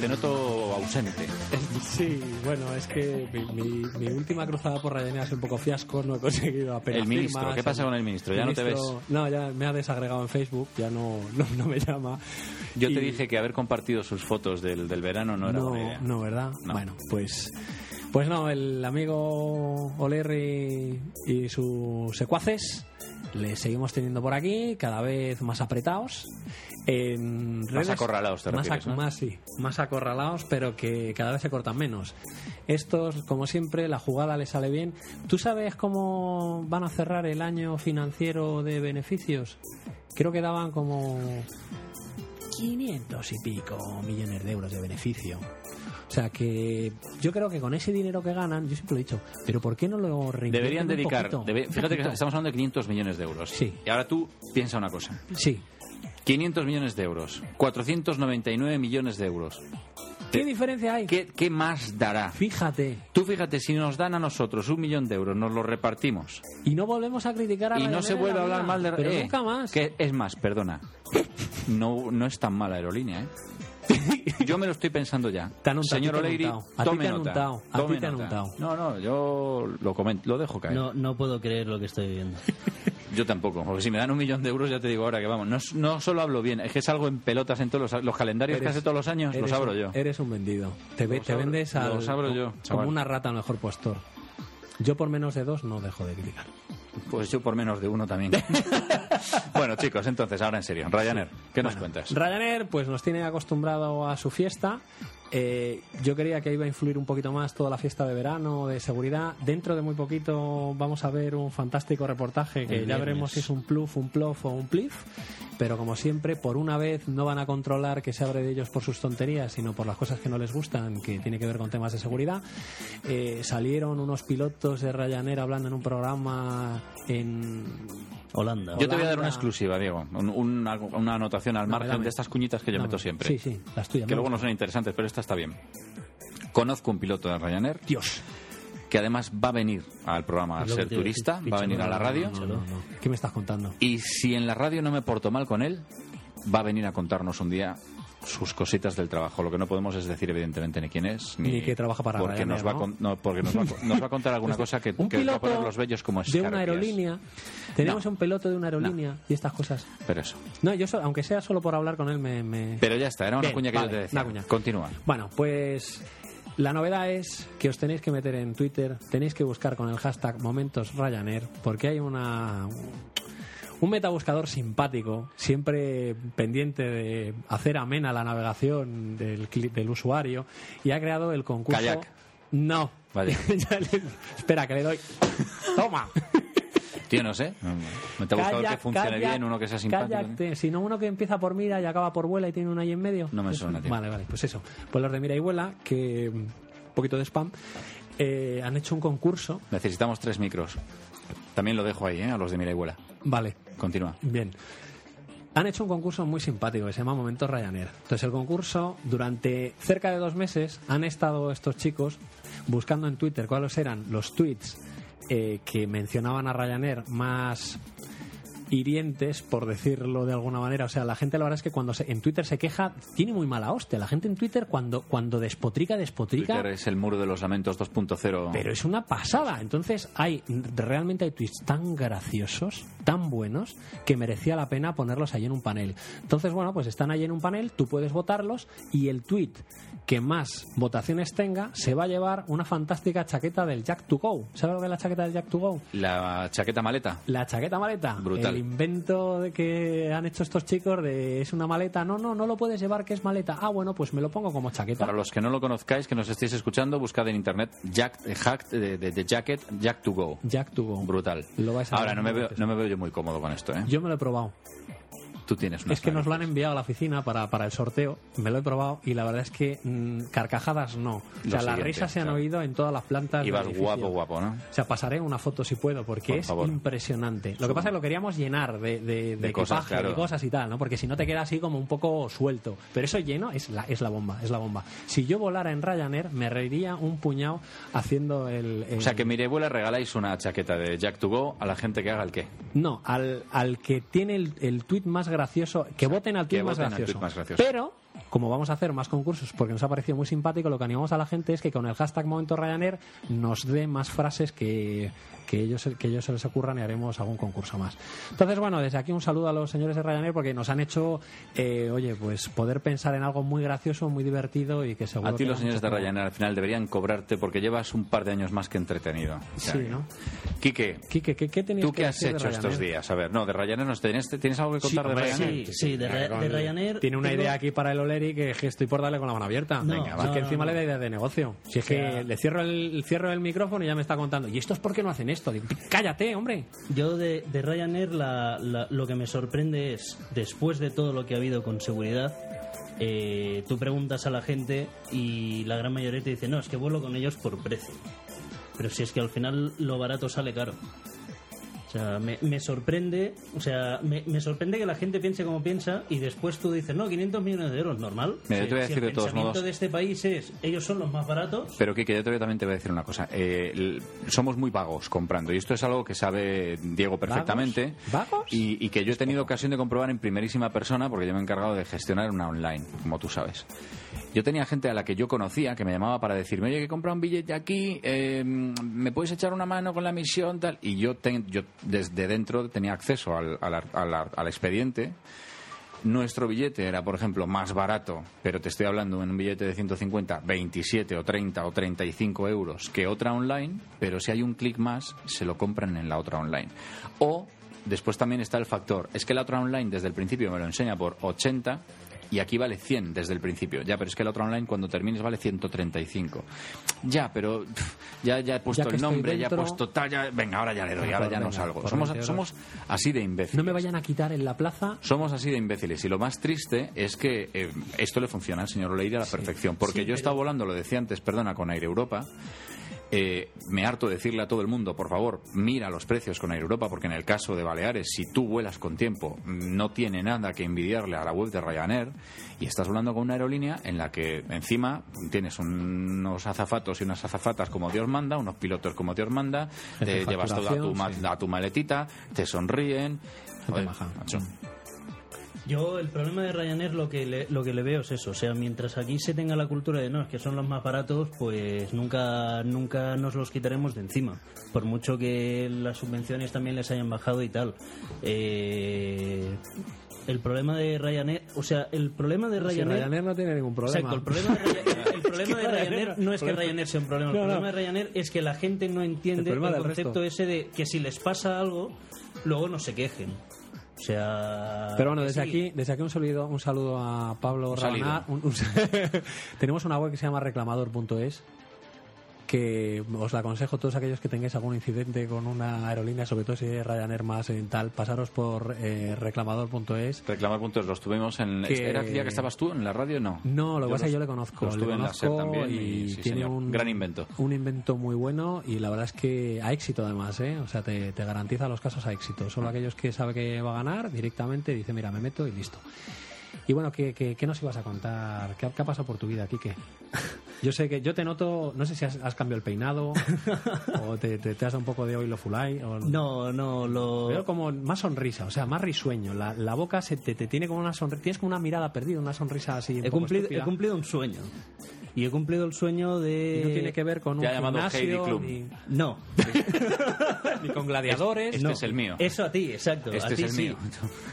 Te, te noto ausente.
Sí, bueno, es que mi, mi- mi última cruzada por Ryanair sido un poco fiasco, no he conseguido apenas
El ministro,
firmas.
¿qué pasa con el ministro? ¿Ya no te ves?
ministro- No, ya me ha desagregado en Facebook, ya no, no, no me llama.
Yo te
Y-
dije que haber compartido sus fotos del, del verano no era
no,
buena idea.
no, ¿verdad?
No.
Bueno, pues pues no, el amigo Olerri y sus secuaces le seguimos teniendo por aquí, cada vez más apretados. En
Más
redes-
acorralados, te
más,
refieres,
ac-
¿no?
más, sí, más acorralados, pero que cada vez se cortan menos. Estos, como siempre, la jugada les sale bien. ¿Tú sabes cómo van a cerrar el año financiero de beneficios? Creo que daban como 500 y pico millones de euros de beneficio. O sea que yo creo que con ese dinero que ganan, yo siempre lo he dicho, pero ¿por qué no lo
Deberían dedicar.
poquito?
debe- fíjate que estamos hablando de 500 millones de euros.
Sí.
Y ahora tú piensa una cosa:
Sí.
500 millones de euros, 499 millones de euros.
¿Qué diferencia hay?
¿Qué, qué más dará?
Fíjate.
Tú fíjate, si nos dan a nosotros un millón de euros, nos lo repartimos
Y no volvemos a criticar a
y no se vuelve a hablar mal de
Pero
eh,
nunca más.
Que es más, perdona. No, no es tan mala aerolínea, ¿eh? Yo me lo estoy pensando ya.
Te han untado,
Señor O'Leary,
untado. A ti
tome
te han
nota.
a ti te han untado.
No, no, yo lo, comento, lo dejo caer.
No, no puedo creer lo que estoy viendo.
Yo tampoco, porque si me dan un millón de euros ya te digo ahora que vamos, no, no solo hablo bien, es que salgo en pelotas en todos los, los calendarios que hace todos los años, los abro yo.
Eres un vendido. Te, ve- te
abro-
vendes al,
los abro yo,
como una rata al mejor postor. Yo por menos de dos no dejo de criticar.
Pues yo por menos de uno también. bueno, chicos, entonces, ahora en serio, Ryanair, ¿qué nos
Bueno,
cuentas?
Ryanair pues nos tiene acostumbrado a su fiesta. Eh, yo creía que iba a influir un poquito más toda la fiesta de verano, de seguridad. Dentro de muy poquito vamos a ver un fantástico reportaje que ya veremos si es un pluf, un plof o un plif. Pero como siempre, por una vez no van a controlar que se abre de ellos por sus tonterías, sino por las cosas que no les gustan, que tiene que ver con temas de seguridad. Eh, salieron unos pilotos de Ryanair hablando en un programa en
Holanda.
Yo te voy a dar una exclusiva, Diego, un- una, una anotación al
Dame,
margen
dame.
de estas cuñitas que yo
Dame.
meto siempre.
Sí, sí, las tuyas.
Que luego no son interesantes, pero esta está bien. Conozco un piloto de Ryanair
Dios.
que además va a venir al programa a ser turista, va a venir a la radio.
no,
No, no, no. ¿Qué me estás contando?
Y si en la radio no me porto mal con él, va a venir a contarnos un día sus cositas del trabajo. Lo que no podemos es decir, evidentemente, ni quién es, ni,
Ni que trabaja para
porque
Ryanair,
nos va con- no, porque nos va, a, con- nos va a contar alguna cosa que,
un
que va a
piloto
poner los bellos como
de una aerolínea. Tenemos
No.
un piloto de una aerolínea y estas cosas.
Pero eso.
No, yo so- aunque sea solo por hablar con él me... me-
Pero ya está, era una
Bien,
cuña que
vale,
yo te decía.
una cuña.
Continúa.
Bueno, pues la novedad es que os tenéis que meter en Twitter, tenéis que buscar con el hashtag Momentos Ryanair, porque hay una un metabuscador simpático, siempre pendiente de hacer amena la navegación del, cli- del usuario, y ha creado el concurso.
Kayak.
No. Le- Espera, que le doy. Toma.
Tío, no sé. Me te ha gustado que funcione
kayak,
bien, uno que sea simpático.
kayak, te- si no uno que empieza por mira y acaba por vuela y tiene uno ahí en medio.
No me suena, tío.
Vale, vale, pues eso. Pues los de mira y vuela, que un poquito de spam, eh, han hecho un concurso.
Necesitamos tres micros. También lo dejo ahí, ¿eh? A los de Mira y Vuela.
Vale,
Continúa.
bien. Han hecho un concurso muy simpático que se llama Momentos Ryanair. Entonces el concurso, durante cerca de dos meses, han estado estos chicos buscando en Twitter cuáles eran los tweets eh, que mencionaban a Ryanair más hirientes, por decirlo de alguna manera. O sea, la gente la verdad es que cuando se- en Twitter se queja, tiene muy mala hostia. La gente en Twitter cuando, cuando despotrica, despotrica.
Twitter es el muro de los lamentos 2.0.
Pero es una pasada. Entonces, hay realmente hay tweets tan graciosos, tan buenos, que merecía la pena ponerlos ahí en un panel. Entonces, bueno, pues están ahí en un panel, tú puedes votarlos y el tweet que más votaciones tenga se va a llevar una fantástica chaqueta del Jack to Go. ¿Sabes lo que es la chaqueta del Jack to Go?
La chaqueta maleta.
La chaqueta maleta.
Brutal.
El invento de que han hecho estos chicos de es una maleta. No, no, no lo puedes llevar, que es maleta. Ah, bueno, pues me lo pongo como chaqueta.
Para los que no lo conozcáis, que nos estéis escuchando, buscad en internet Jack, eh, hack de, de- de Jacket, Jack to Go.
Jack to Go.
Brutal.
Lo vais a
Ahora, no me, veo, no me veo yo muy cómodo con esto, ¿eh?
Yo me lo he probado.
Tú tienes
Es que nos lo han enviado a la oficina para, para el sorteo, me lo he probado y la verdad es que mm, carcajadas no. O sea, las risas se han
claro.
oído en todas las plantas.
Y vas guapo, guapo, ¿no?
O sea, pasaré una foto si puedo, porque
Por
es
favor.
impresionante. Lo que pasa es que lo queríamos llenar de, de, de
De cosas, claro.
de cosas y tal, ¿no? Porque si no te queda así como un poco suelto. Pero eso lleno es la, es la bomba, es la bomba. Si yo volara en Ryanair, me reiría un puñado haciendo el... el-
O sea, que mire, vuela, regaláis una chaqueta de Jack to Go a la gente que haga el qué.
No, al, al que tiene el, el tuit más gracioso, que voten al
que
tuit más,
voten al
gracioso.
más gracioso.
Pero, como vamos a hacer más concursos porque nos ha parecido muy simpático, lo que animamos a la gente es que con el hashtag Momento Ryanair nos dé más frases que, que, ellos, que ellos se les ocurran y haremos algún concurso más. Entonces, bueno, desde aquí un saludo a los señores de Ryanair porque nos han hecho, eh, oye, pues poder pensar en algo muy gracioso, muy divertido y que seguro
A ti
que
los señores de Ryanair al final deberían cobrarte porque llevas un par de años más que entretenido. O sea,
Sí, ¿no?
Quique,
Quique, ¿qué, qué tenías
¿tú
que
qué has
de
hecho estos
Ryanair?
días? A ver, no, de Ryanair, ¿nos ¿tienes, ¿tienes algo que
Sí,
contar de
hombre,
Ryanair?
Sí, sí, de, Ra- de Ryanair.
Tiene una
tengo-
idea aquí para el Leri que, es estoy por darle con la mano abierta.
No,
Venga, va. Es que
no,
encima le da idea de negocio. Si es que le cierro el, cierro el micrófono y ya me está contando. ¿Y estos por qué no hacen esto? Digo, cállate, hombre.
Yo de, de Ryanair la- la- lo que me sorprende es, después de todo lo que ha habido con seguridad, eh, tú preguntas a la gente y la gran mayoría te dice, no, es que vuelo con ellos por precio. Pero si es que al final lo barato sale caro. O sea, me, me sorprende, o sea, me, me sorprende que la gente piense como piensa y después tú dices, no, 500 millones de euros, normal.
Mira, yo te voy a
Si
decir
el
de todos
pensamiento
modos-
de este país es, ellos son los más baratos,
Pero Kike, yo te voy- también te voy a decir una cosa. Eh, somos muy vagos comprando y esto es algo que sabe Diego perfectamente.
¿Vagos?
Y, y que yo he tenido ocasión de comprobar en primerísima persona porque yo me he encargado de gestionar una online, como tú sabes. Yo tenía gente a la que yo conocía que me llamaba para decirme, oye, que he comprado un billete aquí, eh, ¿me puedes echar una mano con la misión? tal Y yo, ten- yo desde dentro tenía acceso al, al- al- al expediente. Nuestro billete era, por ejemplo, más barato, pero te estoy hablando en un billete de 150, 27 o 30 o 35 euros que otra online, pero si hay un clic más, se lo compran en la otra online. O después también está el factor, es que la otra online desde el principio me lo enseña por 80 y aquí vale 100 desde el principio. Ya, pero es que la otra online cuando termines vale 135. Ya, pero ya, ya he puesto
Ya
el nombre, ya he puesto tal, ya- venga, ahora ya le doy, ahora ya no salgo. Somos,
20 euros.
somos así de imbéciles.
No me vayan a quitar en la plaza.
Somos así de imbéciles y lo más triste es que eh, esto le funciona al señor Oleire a la perfección. Porque
Sí,
yo
pero-
estado volando, lo decía antes, perdona, con Air Europa. Eh, me harto de decirle a todo el mundo, por favor, mira los precios con Air Europa, porque en el caso de Baleares, si tú vuelas con tiempo, no tiene nada que envidiarle a la web de Ryanair y estás volando con una aerolínea en la que encima tienes unos azafatos y unas azafatas como Dios manda, unos pilotos como Dios manda, te llevas toda tu,
sí.
a tu maletita, te sonríen. Macho.
Yo el problema de Ryanair lo que le, lo que le veo es eso, o sea, mientras aquí se tenga la cultura de no, es que son los más baratos, pues nunca nunca nos los quitaremos de encima, por mucho que las subvenciones también les hayan bajado y tal. Eh, el problema de Ryanair, o sea, el problema de
Si
Ryanair,
Ryanair no tiene ningún problema.
Exacto, el problema de Ryanair, el problema de
que
Ryanair
Ryanair-
no es que Ryanair sea un problema, el problema de Ryanair es que la gente no entiende
El
concepto
resto.
ese de que si les pasa algo, luego no se quejen. O sea,
Pero bueno, desde
sí.
aquí, desde aquí un saludo, un saludo a Pablo
Un.
Un- un- tenemos una web que se llama reclamador.es que os la aconsejo todos aquellos que tengáis algún incidente con una aerolínea, sobre todo si es Ryanair más en tal, pasaros por eh, reclamador.es.
Reclamar puntos los tuvimos en.
Que-
¿Era día que estabas tú en la radio? No.
No, lo que pasa es que yo le conozco.
los
le
en la también
y,
y, sí,
tiene
señor.
un
Gran invento.
un invento muy bueno y la verdad es que a éxito además, ¿eh? O sea, te, te garantiza los casos a éxito. Solo aquellos que sabe que va a ganar directamente dice, mira, me meto y listo. Y bueno, ¿qué, qué, qué nos ibas a contar? ¿Qué, ha- qué ha pasado por tu vida, Quique? Yo sé que yo te noto, no sé si has, has cambiado el peinado o te, te, te has dado un poco de oilo fulay. O...
No, no, lo...
Veo como más sonrisa, o sea, más risueño. La, la boca se te, te tiene como una sonrisa, tienes como una mirada perdida, una sonrisa así. un
he,
poco
cumplido, he cumplido un sueño. Y he cumplido el sueño de...
Y no tiene que ver con un gimnasio,
Heidi.
Ni,
No,
ni con gladiadores.
Este
no.
es el mío.
Eso a ti, exacto.
Este
a
es
ti
el
sí.
mío.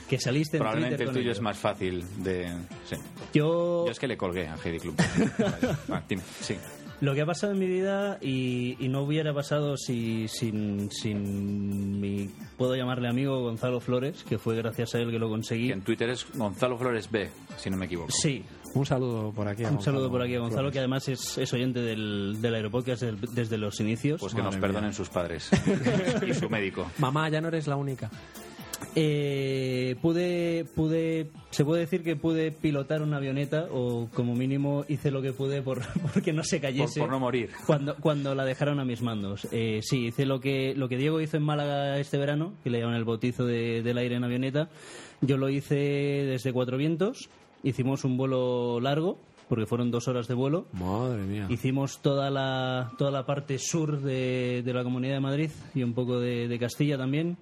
Que saliste en
Probablemente
Twitter
el tuyo
ello.
es más fácil de. Sí.
Yo,
Yo es que le colgué a Heidi. Vale, dime, sí.
Lo que ha pasado en mi vida y, y no hubiera pasado si, sin, sin mi, puedo llamarle amigo Gonzalo Flores, que fue gracias a él que lo conseguí.
Que en Twitter es Gonzalo Flores B, si no me equivoco.
Sí,
Un saludo por aquí. a
un
Gonzalo
saludo por aquí a Gonzalo,
Flores.
que además es, es oyente del, del Aeropodcast desde los inicios.
Pues que nos perdonen
mía.
sus padres y su médico.
Mamá, ya no eres la única.
Eh, pude, pude, se puede decir que pude pilotar una avioneta o como mínimo hice lo que pude por, porque no se
Por,
cayese.
por no morir.
Cuando, cuando la dejaron a mis mandos. Eh, sí, hice lo que, lo que Diego hizo en Málaga este verano, que le llaman el bautizo de- del aire en avioneta. Yo lo hice desde Cuatro Vientos. Hicimos un vuelo largo, porque fueron dos horas de vuelo.
Madre mía.
Hicimos toda la, toda la parte sur de, de la Comunidad de Madrid y un poco de, de Castilla también.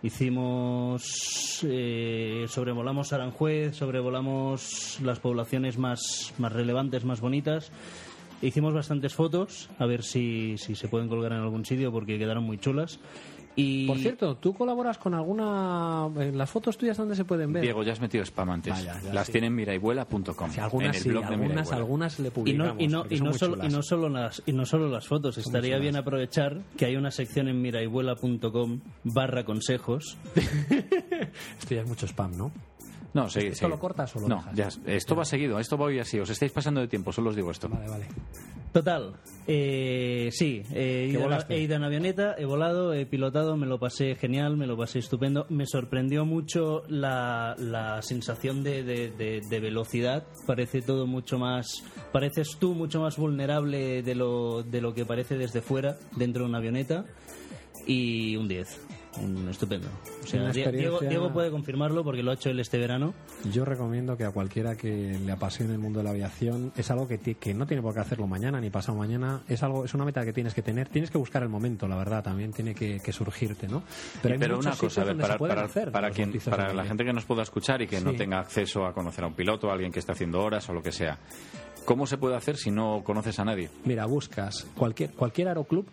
Hicimos, eh, sobrevolamos Aranjuez, sobrevolamos las poblaciones más, más relevantes, más bonitas. Hicimos bastantes fotos, a ver si, si se pueden colgar en algún sitio porque quedaron muy chulas. Y
Por cierto, ¿tú colaboras con alguna... en las fotos tuyas dónde se pueden ver?
Diego, ya has metido spam antes.
Vaya,
Las
sí.
tiene en miraibuela.com.
Sí, algunas
en el
sí,
blog de
algunas,
Miraibuela.
algunas le
Y
publicamos.
no, y, no, y, solo, y,
chulas.
no solo las, y no solo las fotos, estaría bien aprovechar que hay una sección en miraibuela.com barra consejos
Esto ya es mucho spam, ¿no?
No, seguid,
¿Esto lo cortas o lo
No,
dejas?
ya, esto va seguido, esto va hoy así. Os estáis pasando de tiempo, solo os digo esto.
Vale, vale.
Total, eh, sí, eh, he,
¿Que
ido, he ido en avioneta, he volado, he pilotado, me lo pasé genial, me lo pasé estupendo. Me sorprendió mucho la, la sensación de, de- de- de velocidad. Parece todo mucho más. Pareces tú mucho más vulnerable de lo, de lo que parece desde fuera, dentro de una avioneta. Y un 10. Un estupendo. O sea,
Una
Die-
experiencia-
Diego, Diego puede confirmarlo porque lo ha hecho él este verano.
Yo recomiendo que a cualquiera que le apasione el mundo de la aviación es algo que, que no tiene por qué hacerlo mañana ni pasado mañana. Es algo es una meta que tienes que tener. Tienes que buscar el momento, la verdad. También tiene que, que surgirte, ¿no?
Pero,
hay
una cosa, ver, para, para-
hacer
para quien, para la gente que nos pueda escuchar y que no tenga acceso a conocer a un piloto, a alguien que está haciendo horas o lo que sea, ¿cómo se puede hacer si no conoces a nadie?
Mira, buscas cualquier cualquier aeroclub.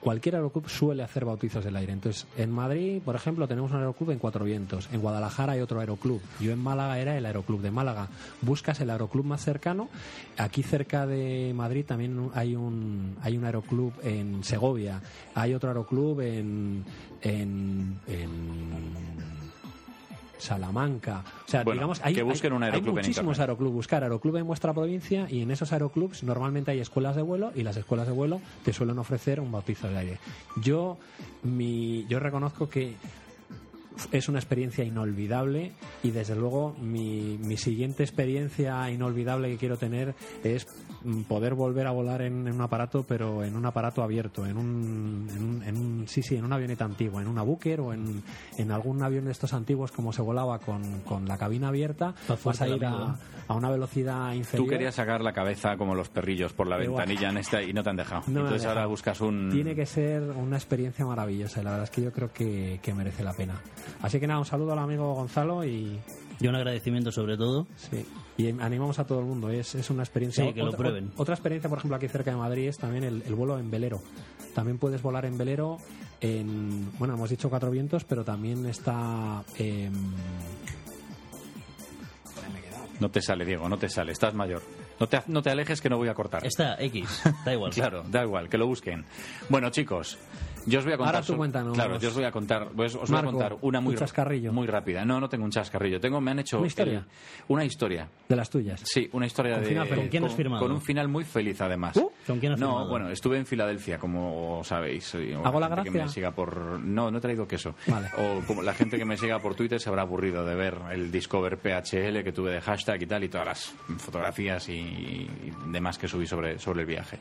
Cualquier aeroclub suele hacer bautizos del aire. Entonces, en Madrid, por ejemplo, tenemos un aeroclub en Cuatro Vientos. En Guadalajara hay otro aeroclub. Yo en Málaga era el aeroclub de Málaga. Buscas el aeroclub más cercano. Aquí cerca de Madrid también hay un hay un aeroclub en Segovia. Hay otro aeroclub en en, en Salamanca. O sea,
Bueno,
digamos, hay,
que busquen
hay-
un aeroclub
hay
en
muchísimos aeroclubs. Buscar aeroclub en vuestra provincia y en esos aeroclubs normalmente hay escuelas de vuelo y las escuelas de vuelo te suelen ofrecer un bautizo de aire. Yo, mi, yo reconozco que es una experiencia inolvidable y desde luego mi, mi siguiente experiencia inolvidable que quiero tener es poder volver a volar en, en un aparato pero en un aparato abierto en un, en un, en un- sí sí en una avioneta antigua en una Booker o en, en algún avión de estos antiguos como se volaba con, con la cabina abierta vas a ir a, a una velocidad inferior
Tú querías sacar la cabeza como los perrillos por la
Pero
ventanilla en esta y no te han dejado.
No
Entonces ahora buscas un...
Tiene que ser una experiencia maravillosa y la verdad es que yo creo que, que merece la pena. Así que nada, un saludo al amigo Gonzalo y,
Y un agradecimiento sobre todo.
sí, y animamos a todo el mundo. Es, es una experiencia.
Sí, que lo
otra,
prueben.
Otra experiencia, por ejemplo, aquí cerca de Madrid es también el, el vuelo en velero. También puedes volar en velero en. Bueno, hemos dicho cuatro vientos, pero también está. em,
No te sale, Diego, no te sale. Estás mayor. No te, no te alejes que no voy a cortar.
Está X, da igual.
Claro, da igual, que lo busquen. Bueno, chicos, yo os voy a contar.
Ahora tú cuéntanos.
Claro, yo os voy a contar. pues, os voy a
Marco,
contar una muy
un chascarrillo.
muy rápida. No, no tengo un chascarrillo. Tengo, me han hecho
¿Una historia?
el- una historia.
de las tuyas.
Sí, una historia
Con
de
final.
¿Con quién has firmado?
Con un final muy feliz, además.
Uh,
¿con quién has
no,
firmado?
bueno, estuve en Filadelfia, como sabéis.
¿Hago la
gente que
gracia?
me siga por no, no he traído queso.
Vale.
O como la gente que me siga por Twitter se habrá aburrido de ver el Discover PHL que tuve de hashtag y tal y todas las fotografías y, y demás que subí sobre, sobre el viaje.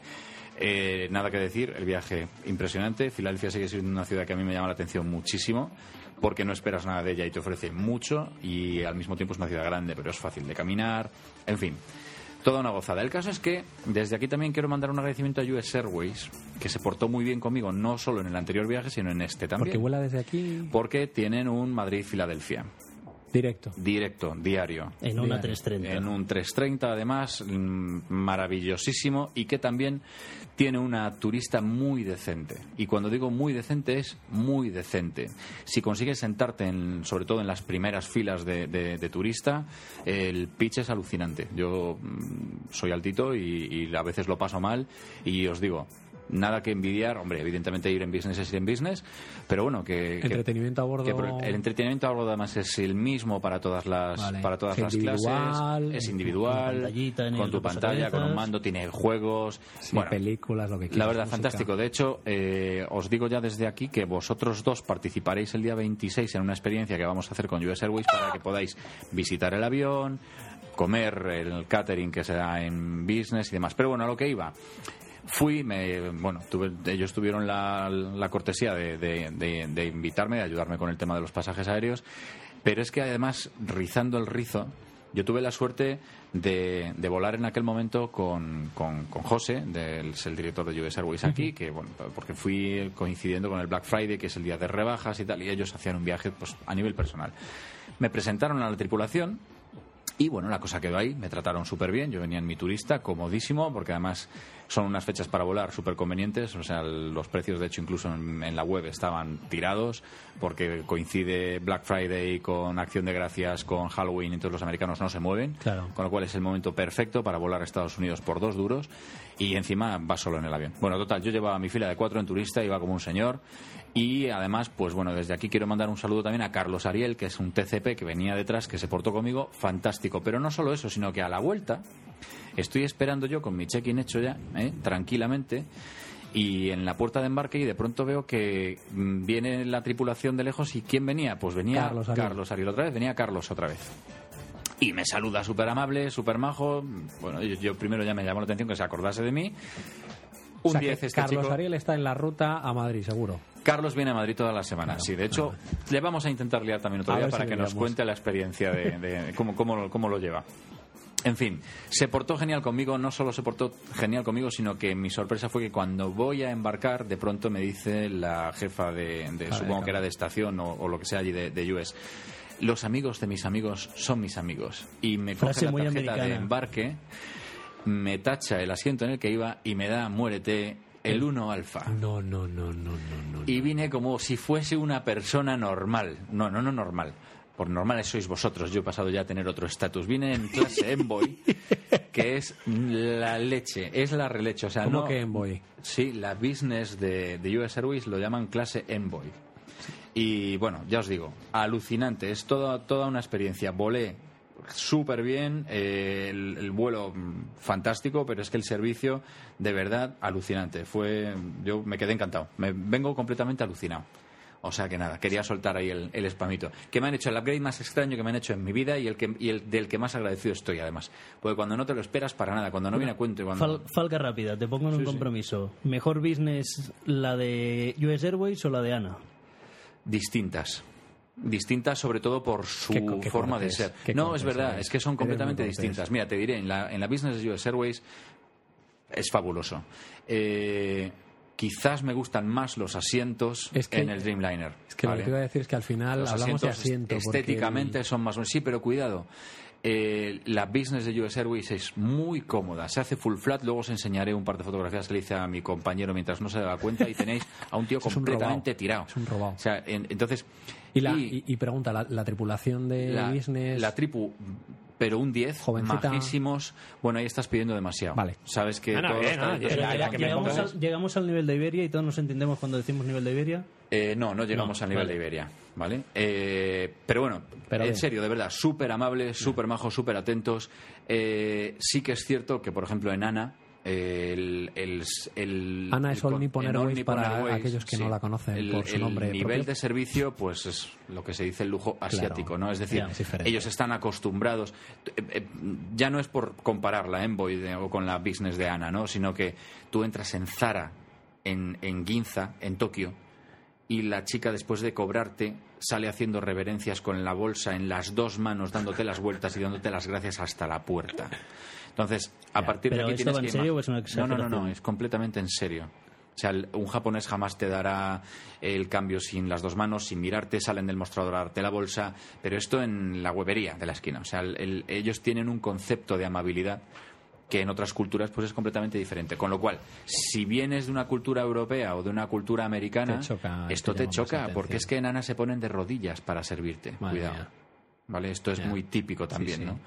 Eh, nada que decir, el viaje impresionante. Filadelfia sigue siendo una ciudad que a mí me llama la atención muchísimo porque no esperas nada de ella y te ofrece mucho y al mismo tiempo es una ciudad grande, pero es fácil de caminar, en fin. Toda una gozada. El caso es que desde aquí también quiero mandar un agradecimiento a US Airways, que se portó muy bien conmigo, no solo en el anterior viaje, sino en este también.
Porque vuela desde aquí
Porque tienen un Madrid-Filadelfia.
Directo.
Directo, diario.
En una
Diario.
330.
En un 330, además, mm, maravillosísimo y que también tiene una turista muy decente. Y cuando digo muy decente, es muy decente. Si consigues sentarte, en, sobre todo en las primeras filas de, de- de turista, el pitch es alucinante. Yo mm, soy altito y, y a veces lo paso mal y os digo. Nada que envidiar, hombre, evidentemente ir en business es ir en business, pero bueno, que... que-
Entretenimiento a bordo.
que el entretenimiento a bordo además es el mismo para todas las
Vale.
para todas las clases, es individual,
Con
tu pantalla, con un mando, tiene juegos,
Sí,
bueno,
películas, lo que quieras.
la verdad,
música.
fantástico. De hecho, eh, os digo ya desde aquí que vosotros dos participaréis el día 26 en una experiencia que vamos a hacer con US Airways para que podáis visitar el avión, comer el catering que será en business y demás. Pero bueno, a lo que iba. Fui, me, bueno, tuve- ellos tuvieron la, la cortesía de, de- de- de invitarme, de ayudarme con el tema de los pasajes aéreos, pero es que además, rizando el rizo, yo tuve la suerte de, de volar en aquel momento con, con, con José, del, es el director de US Airways aquí, que bueno, porque fui coincidiendo con el Black Friday, que es el día de rebajas y tal, y ellos hacían un viaje pues, a nivel personal. Me presentaron a la tripulación Y bueno, la cosa quedó ahí, me trataron súper bien, yo venía en mi turista, comodísimo, porque además son unas fechas para volar súper convenientes, o sea, los precios de hecho incluso en, en la web estaban tirados, porque coincide Black Friday con Acción de Gracias, con Halloween, entonces los americanos no se mueven,
Claro.
con lo cual es el momento perfecto para volar a Estados Unidos por dos duros y encima va solo en el avión. Bueno, total, yo llevaba mi fila de cuatro en turista, iba como un señor y además, pues bueno, desde aquí quiero mandar un saludo también a Carlos Ariel, que es un TCP que venía detrás, que se portó conmigo, fantástico. Pero no solo eso, sino que a la vuelta estoy esperando yo con mi check-in hecho ya, ¿eh? tranquilamente. Y en la puerta de embarque y de pronto veo que mm, viene la tripulación de lejos y ¿quién venía? Pues venía
Carlos Ariel.
Carlos Ariel otra vez, venía Carlos otra vez. Y me saluda súper amable, súper majo. Bueno, yo, yo primero ya me llamó la atención que se acordase de mí. Un
O sea, que
10 este
Carlos
chico.
Ariel está en la ruta a Madrid, seguro.
Carlos viene a Madrid todas las semanas. sí, de hecho, le vamos a intentar liar también otro día
si
para que nos cuente la experiencia de, de cómo, cómo, cómo lo lleva. En fin, se portó genial conmigo, no solo se portó genial conmigo, sino que mi sorpresa fue que cuando voy a embarcar, de pronto me dice la jefa de, de-
Vale,
supongo que era de estación o, o lo que sea allí de, de US, los amigos de mis amigos son mis amigos. Y me coge la tarjeta de embarque, me tacha el asiento en el que iba y me da, muérete, el 1 alfa.
No, no, no, no, no, no.
Y vine como si fuese una persona normal. No, no, no normal. Por normales sois vosotros. Yo he pasado ya a tener otro estatus. Vine en clase Envoy, que es la leche, es la releche. O sea,
¿Cómo
no,
que Envoy?
Sí, la business de, de US Airways lo llaman clase Envoy. Y bueno, ya os digo, alucinante. Es toda, toda una experiencia. Volé súper bien, eh, el, el vuelo mm, fantástico, pero es que el servicio, de verdad, alucinante. Fue, yo me quedé encantado. Me vengo completamente alucinado. O sea que nada, quería soltar ahí el, el spamito. Que me han hecho el upgrade más extraño que me han hecho en mi vida y el, que, y el del que más agradecido estoy, además. Porque cuando no te lo esperas para nada, cuando no viene a cuento y cuando...
Fal- falca rápida, te pongo en un
sí.
compromiso. ¿Mejor business la de US Airways o la de ANA?
distintas. Distintas sobre todo por su
Qué co- qué
forma de ser. No, es verdad,
eres.
es que son completamente distintas. Mira, te diré, en la, en la Business de US Airways es fabuloso. Eh, quizás me gustan más los asientos
Es que-
en el Dreamliner.
Es que
¿vale?
lo que te iba a decir es que al final
Los
hablamos de
asientos
asiento.
estéticamente
el-
son más buenos. Sí, pero cuidado. eh, la business de US Airways es muy cómoda. Se hace full flat. Luego os enseñaré un par de fotografías que le hice a mi compañero mientras no se daba cuenta. Y tenéis a un tío
Es un
completamente tirado.
Es un robado.
O sea, en- entonces.
Y, la,
y-
y, y pregunta, ¿la, la tripulación de
la,
business...
la tripu, pero un 10,
Jovencita.
majísimos. Bueno, ahí estás pidiendo demasiado.
Vale.
Sabes que
me
llegamos, al, llegamos al nivel de Iberia y todos nos entendemos cuando decimos nivel de Iberia.
Eh, no, no llegamos
No,
al nivel
vale.
de Iberia, ¿vale? Eh, pero bueno,
Pero
en serio, de verdad, súper amables, súper majos, súper atentos. Eh, sí que es cierto que, por ejemplo, en ANA, eh, el, el, el-
ANA es
el
All Nippon Airways para
Airways,
aquellos que no la conocen
el,
por su
el
nombre
nivel
propio.
de servicio, pues es lo que se dice el lujo asiático, ¿no? Es decir,
es
ellos están acostumbrados. eh, eh, ya no es por comparar la Envoy de- o con la business de ANA, ¿no? Sino que tú entras en Zara, en, en Ginza, en Tokio, y la chica después de cobrarte sale haciendo reverencias con la bolsa en las dos manos, dándote las vueltas y dándote las gracias hasta la puerta. Entonces, a
Ya,
partir de aquí
¿esto
tienes
en
que
serio o es una
No, no, no, no, es completamente en serio. O sea, un japonés jamás te dará el cambio sin las dos manos, sin mirarte, salen del mostrador a darte la bolsa, pero esto en la huevería de la esquina. O sea, el- el- ellos tienen un concepto de amabilidad que en otras culturas pues es completamente diferente. Con lo cual, si vienes de una cultura europea o de una cultura americana,
Te choca,
esto
te
choca, porque es que en Ana se ponen de rodillas para servirte.
Madre
Cuidado.
mía.
¿Vale? Esto es muy típico también,
sí.
¿no?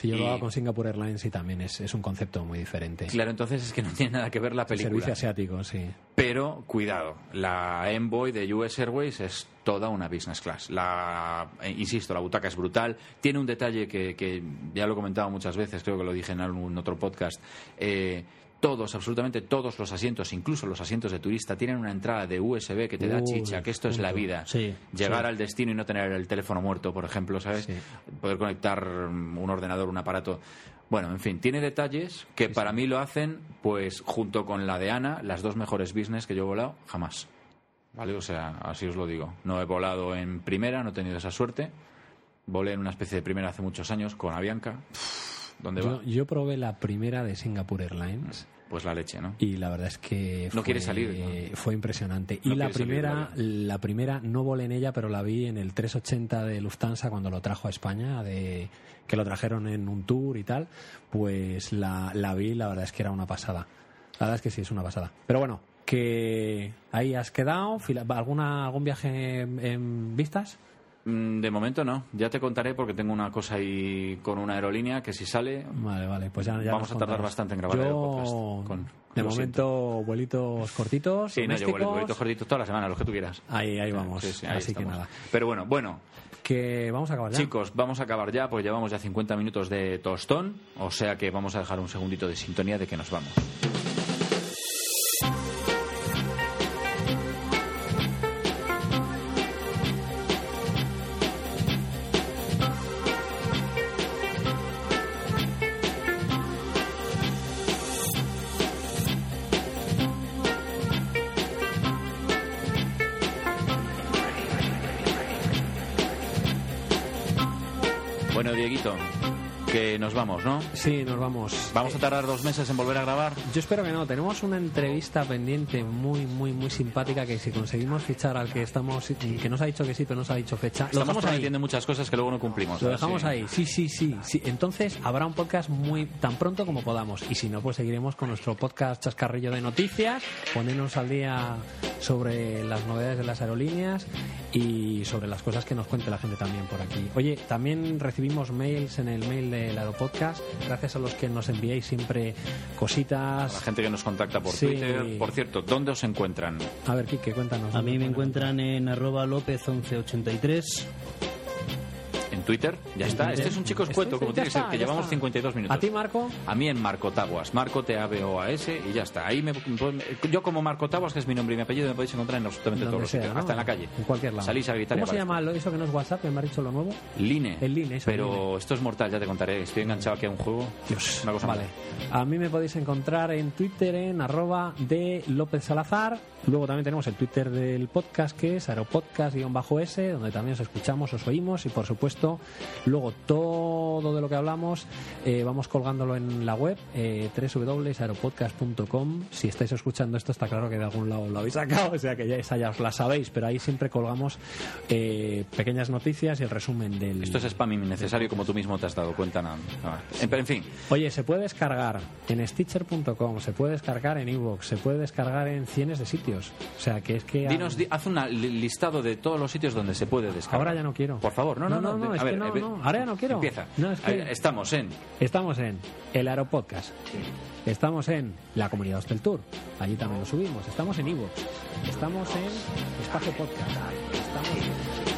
Si yo lo hago con Singapore Airlines y también es, es un concepto muy diferente.
Claro, entonces es que no tiene nada que ver la
El
película.
servicio asiático, sí.
Pero cuidado, la Envoy de US Airways es toda una business class. La, eh, insisto, la butaca es brutal. Tiene un detalle que, que ya lo he comentado muchas veces, creo que lo dije en algún otro podcast. Eh, todos, absolutamente todos los asientos, incluso los asientos de turista, tienen una entrada de USB que te da
Uy,
chicha, que esto es la vida.
Sí,
Llegar
sí.
al destino y no tener el teléfono muerto, por ejemplo, ¿sabes?
Sí.
Poder conectar un ordenador, un aparato. Bueno, en fin, tiene detalles que para mí lo hacen, pues, junto con la de Ana, las dos mejores business que yo he volado jamás. ¿Vale? O sea, así os lo digo. No he volado en primera, no he tenido esa suerte. Volé en una especie de primera hace muchos años con Avianca. ¿Dónde
Yo,
va?
yo probé la primera de Singapore Airlines
Pues la leche, ¿no?
y la verdad es que
No
fue,
quiere salir, ¿no?
fue impresionante.
No
y la
salir,
primera, la primera no volé en ella, pero la vi en el 380 de Lufthansa cuando lo trajo a España, de que lo trajeron en un tour y tal. Pues la, la vi, la verdad es que era una pasada. La verdad es que sí, es una pasada. Pero bueno, que ahí has quedado. ¿Alguna, ¿Algún viaje en, en vistas?
Mm, De momento no. Ya te contaré porque tengo una cosa ahí con una aerolínea que si sale
Vale, vale, pues ya, ya
Vamos a tardar bastante en grabar
Yo,
el podcast con-
de momento, vuelitos cortitos.
Sí, no, yo vuelitos cortitos toda la semana, los que tú quieras.
Ahí, ahí vamos.
Sí, sí, ahí
Así que nada.
Pero bueno, bueno,
Que vamos a acabar ya.
chicos, vamos a acabar ya porque llevamos ya 50 minutos de tostón, o sea que vamos a dejar un segundito de sintonía de que nos vamos.
Sí, nos vamos.
Vamos a tardar dos meses en volver a grabar.
Yo espero que no. Tenemos una entrevista pendiente muy, muy, muy simpática que si conseguimos fichar al que estamos, que nos ha dicho que sí, pero nos ha dicho fecha, lo
Estamos prometiendo muchas cosas que luego no cumplimos.
Lo
ver
dejamos ahí. Sí, sí, sí, sí. Entonces habrá un podcast muy tan pronto como podamos. Y si no, pues seguiremos con nuestro podcast chascarrillo de noticias, ponernos al día sobre las novedades de las aerolíneas y sobre las cosas que nos cuente la gente también por aquí. Oye, también recibimos mails en el mail del Aeropodcast. Gracias a los que nos enviáis siempre
La
cositas.
gente que nos contacta por
Sí.
Twitter. Por cierto, ¿dónde os encuentran?
A ver, Kike, cuéntanos.
A mí me
¿Dónde
encuentran en arroba lópez1183.
¿En Twitter? Ya está.
Twitter.
Este es un chico escueto, como tiene que ser, que llevamos
está.
52 minutos.
¿A ti, Marco?
A mí en Marco Taguas, Marco T-A-B-O-A-S y ya está. Ahí me, yo como Marco Taguas, que es mi nombre y mi apellido, me podéis encontrar en absolutamente
Donde
todos los
sea,
sitios,
¿no?
hasta en la calle.
En cualquier lado.
Salís a gritar
¿Cómo se llama lo- eso que no es WhatsApp? que me ha dicho lo nuevo?
Line.
El Line, eso,
Pero
Line.
esto es mortal, ya te contaré. Estoy enganchado aquí a un juego.
Dios,
Una cosa
vale.
mala.
A mí me podéis encontrar en Twitter en arroba de López Salazar. Luego también tenemos el Twitter del podcast que es aeropodcast-s, donde también os escuchamos, os oímos y por supuesto luego todo de lo que hablamos eh, vamos colgándolo en la web eh, www.aeropodcast.com. Si estáis escuchando esto está claro que de algún lado lo habéis sacado, o sea que ya esa ya os la sabéis, pero ahí siempre colgamos eh, pequeñas noticias y el resumen del...
Esto es spam innecesario, como tú mismo te has dado cuenta. No, no. En, en fin,
Oye, se puede descargar en Stitcher.com, se puede descargar en Evox, se puede descargar en cienes de sitios. O sea, que es que...
dinos, di- haz un listado de todos los sitios donde se puede descargar.
Ahora ya no quiero.
Por favor, no, no, no.
Es
ver,
que no,
a ver,
no, ahora ya no quiero.
Empieza.
No, es que-
Ahí Estamos en
Estamos en el Aeropodcast. Estamos en la comunidad Hostel Tour. Allí también lo subimos. Estamos en Evox. Estamos en Espacio Podcast. Estamos en...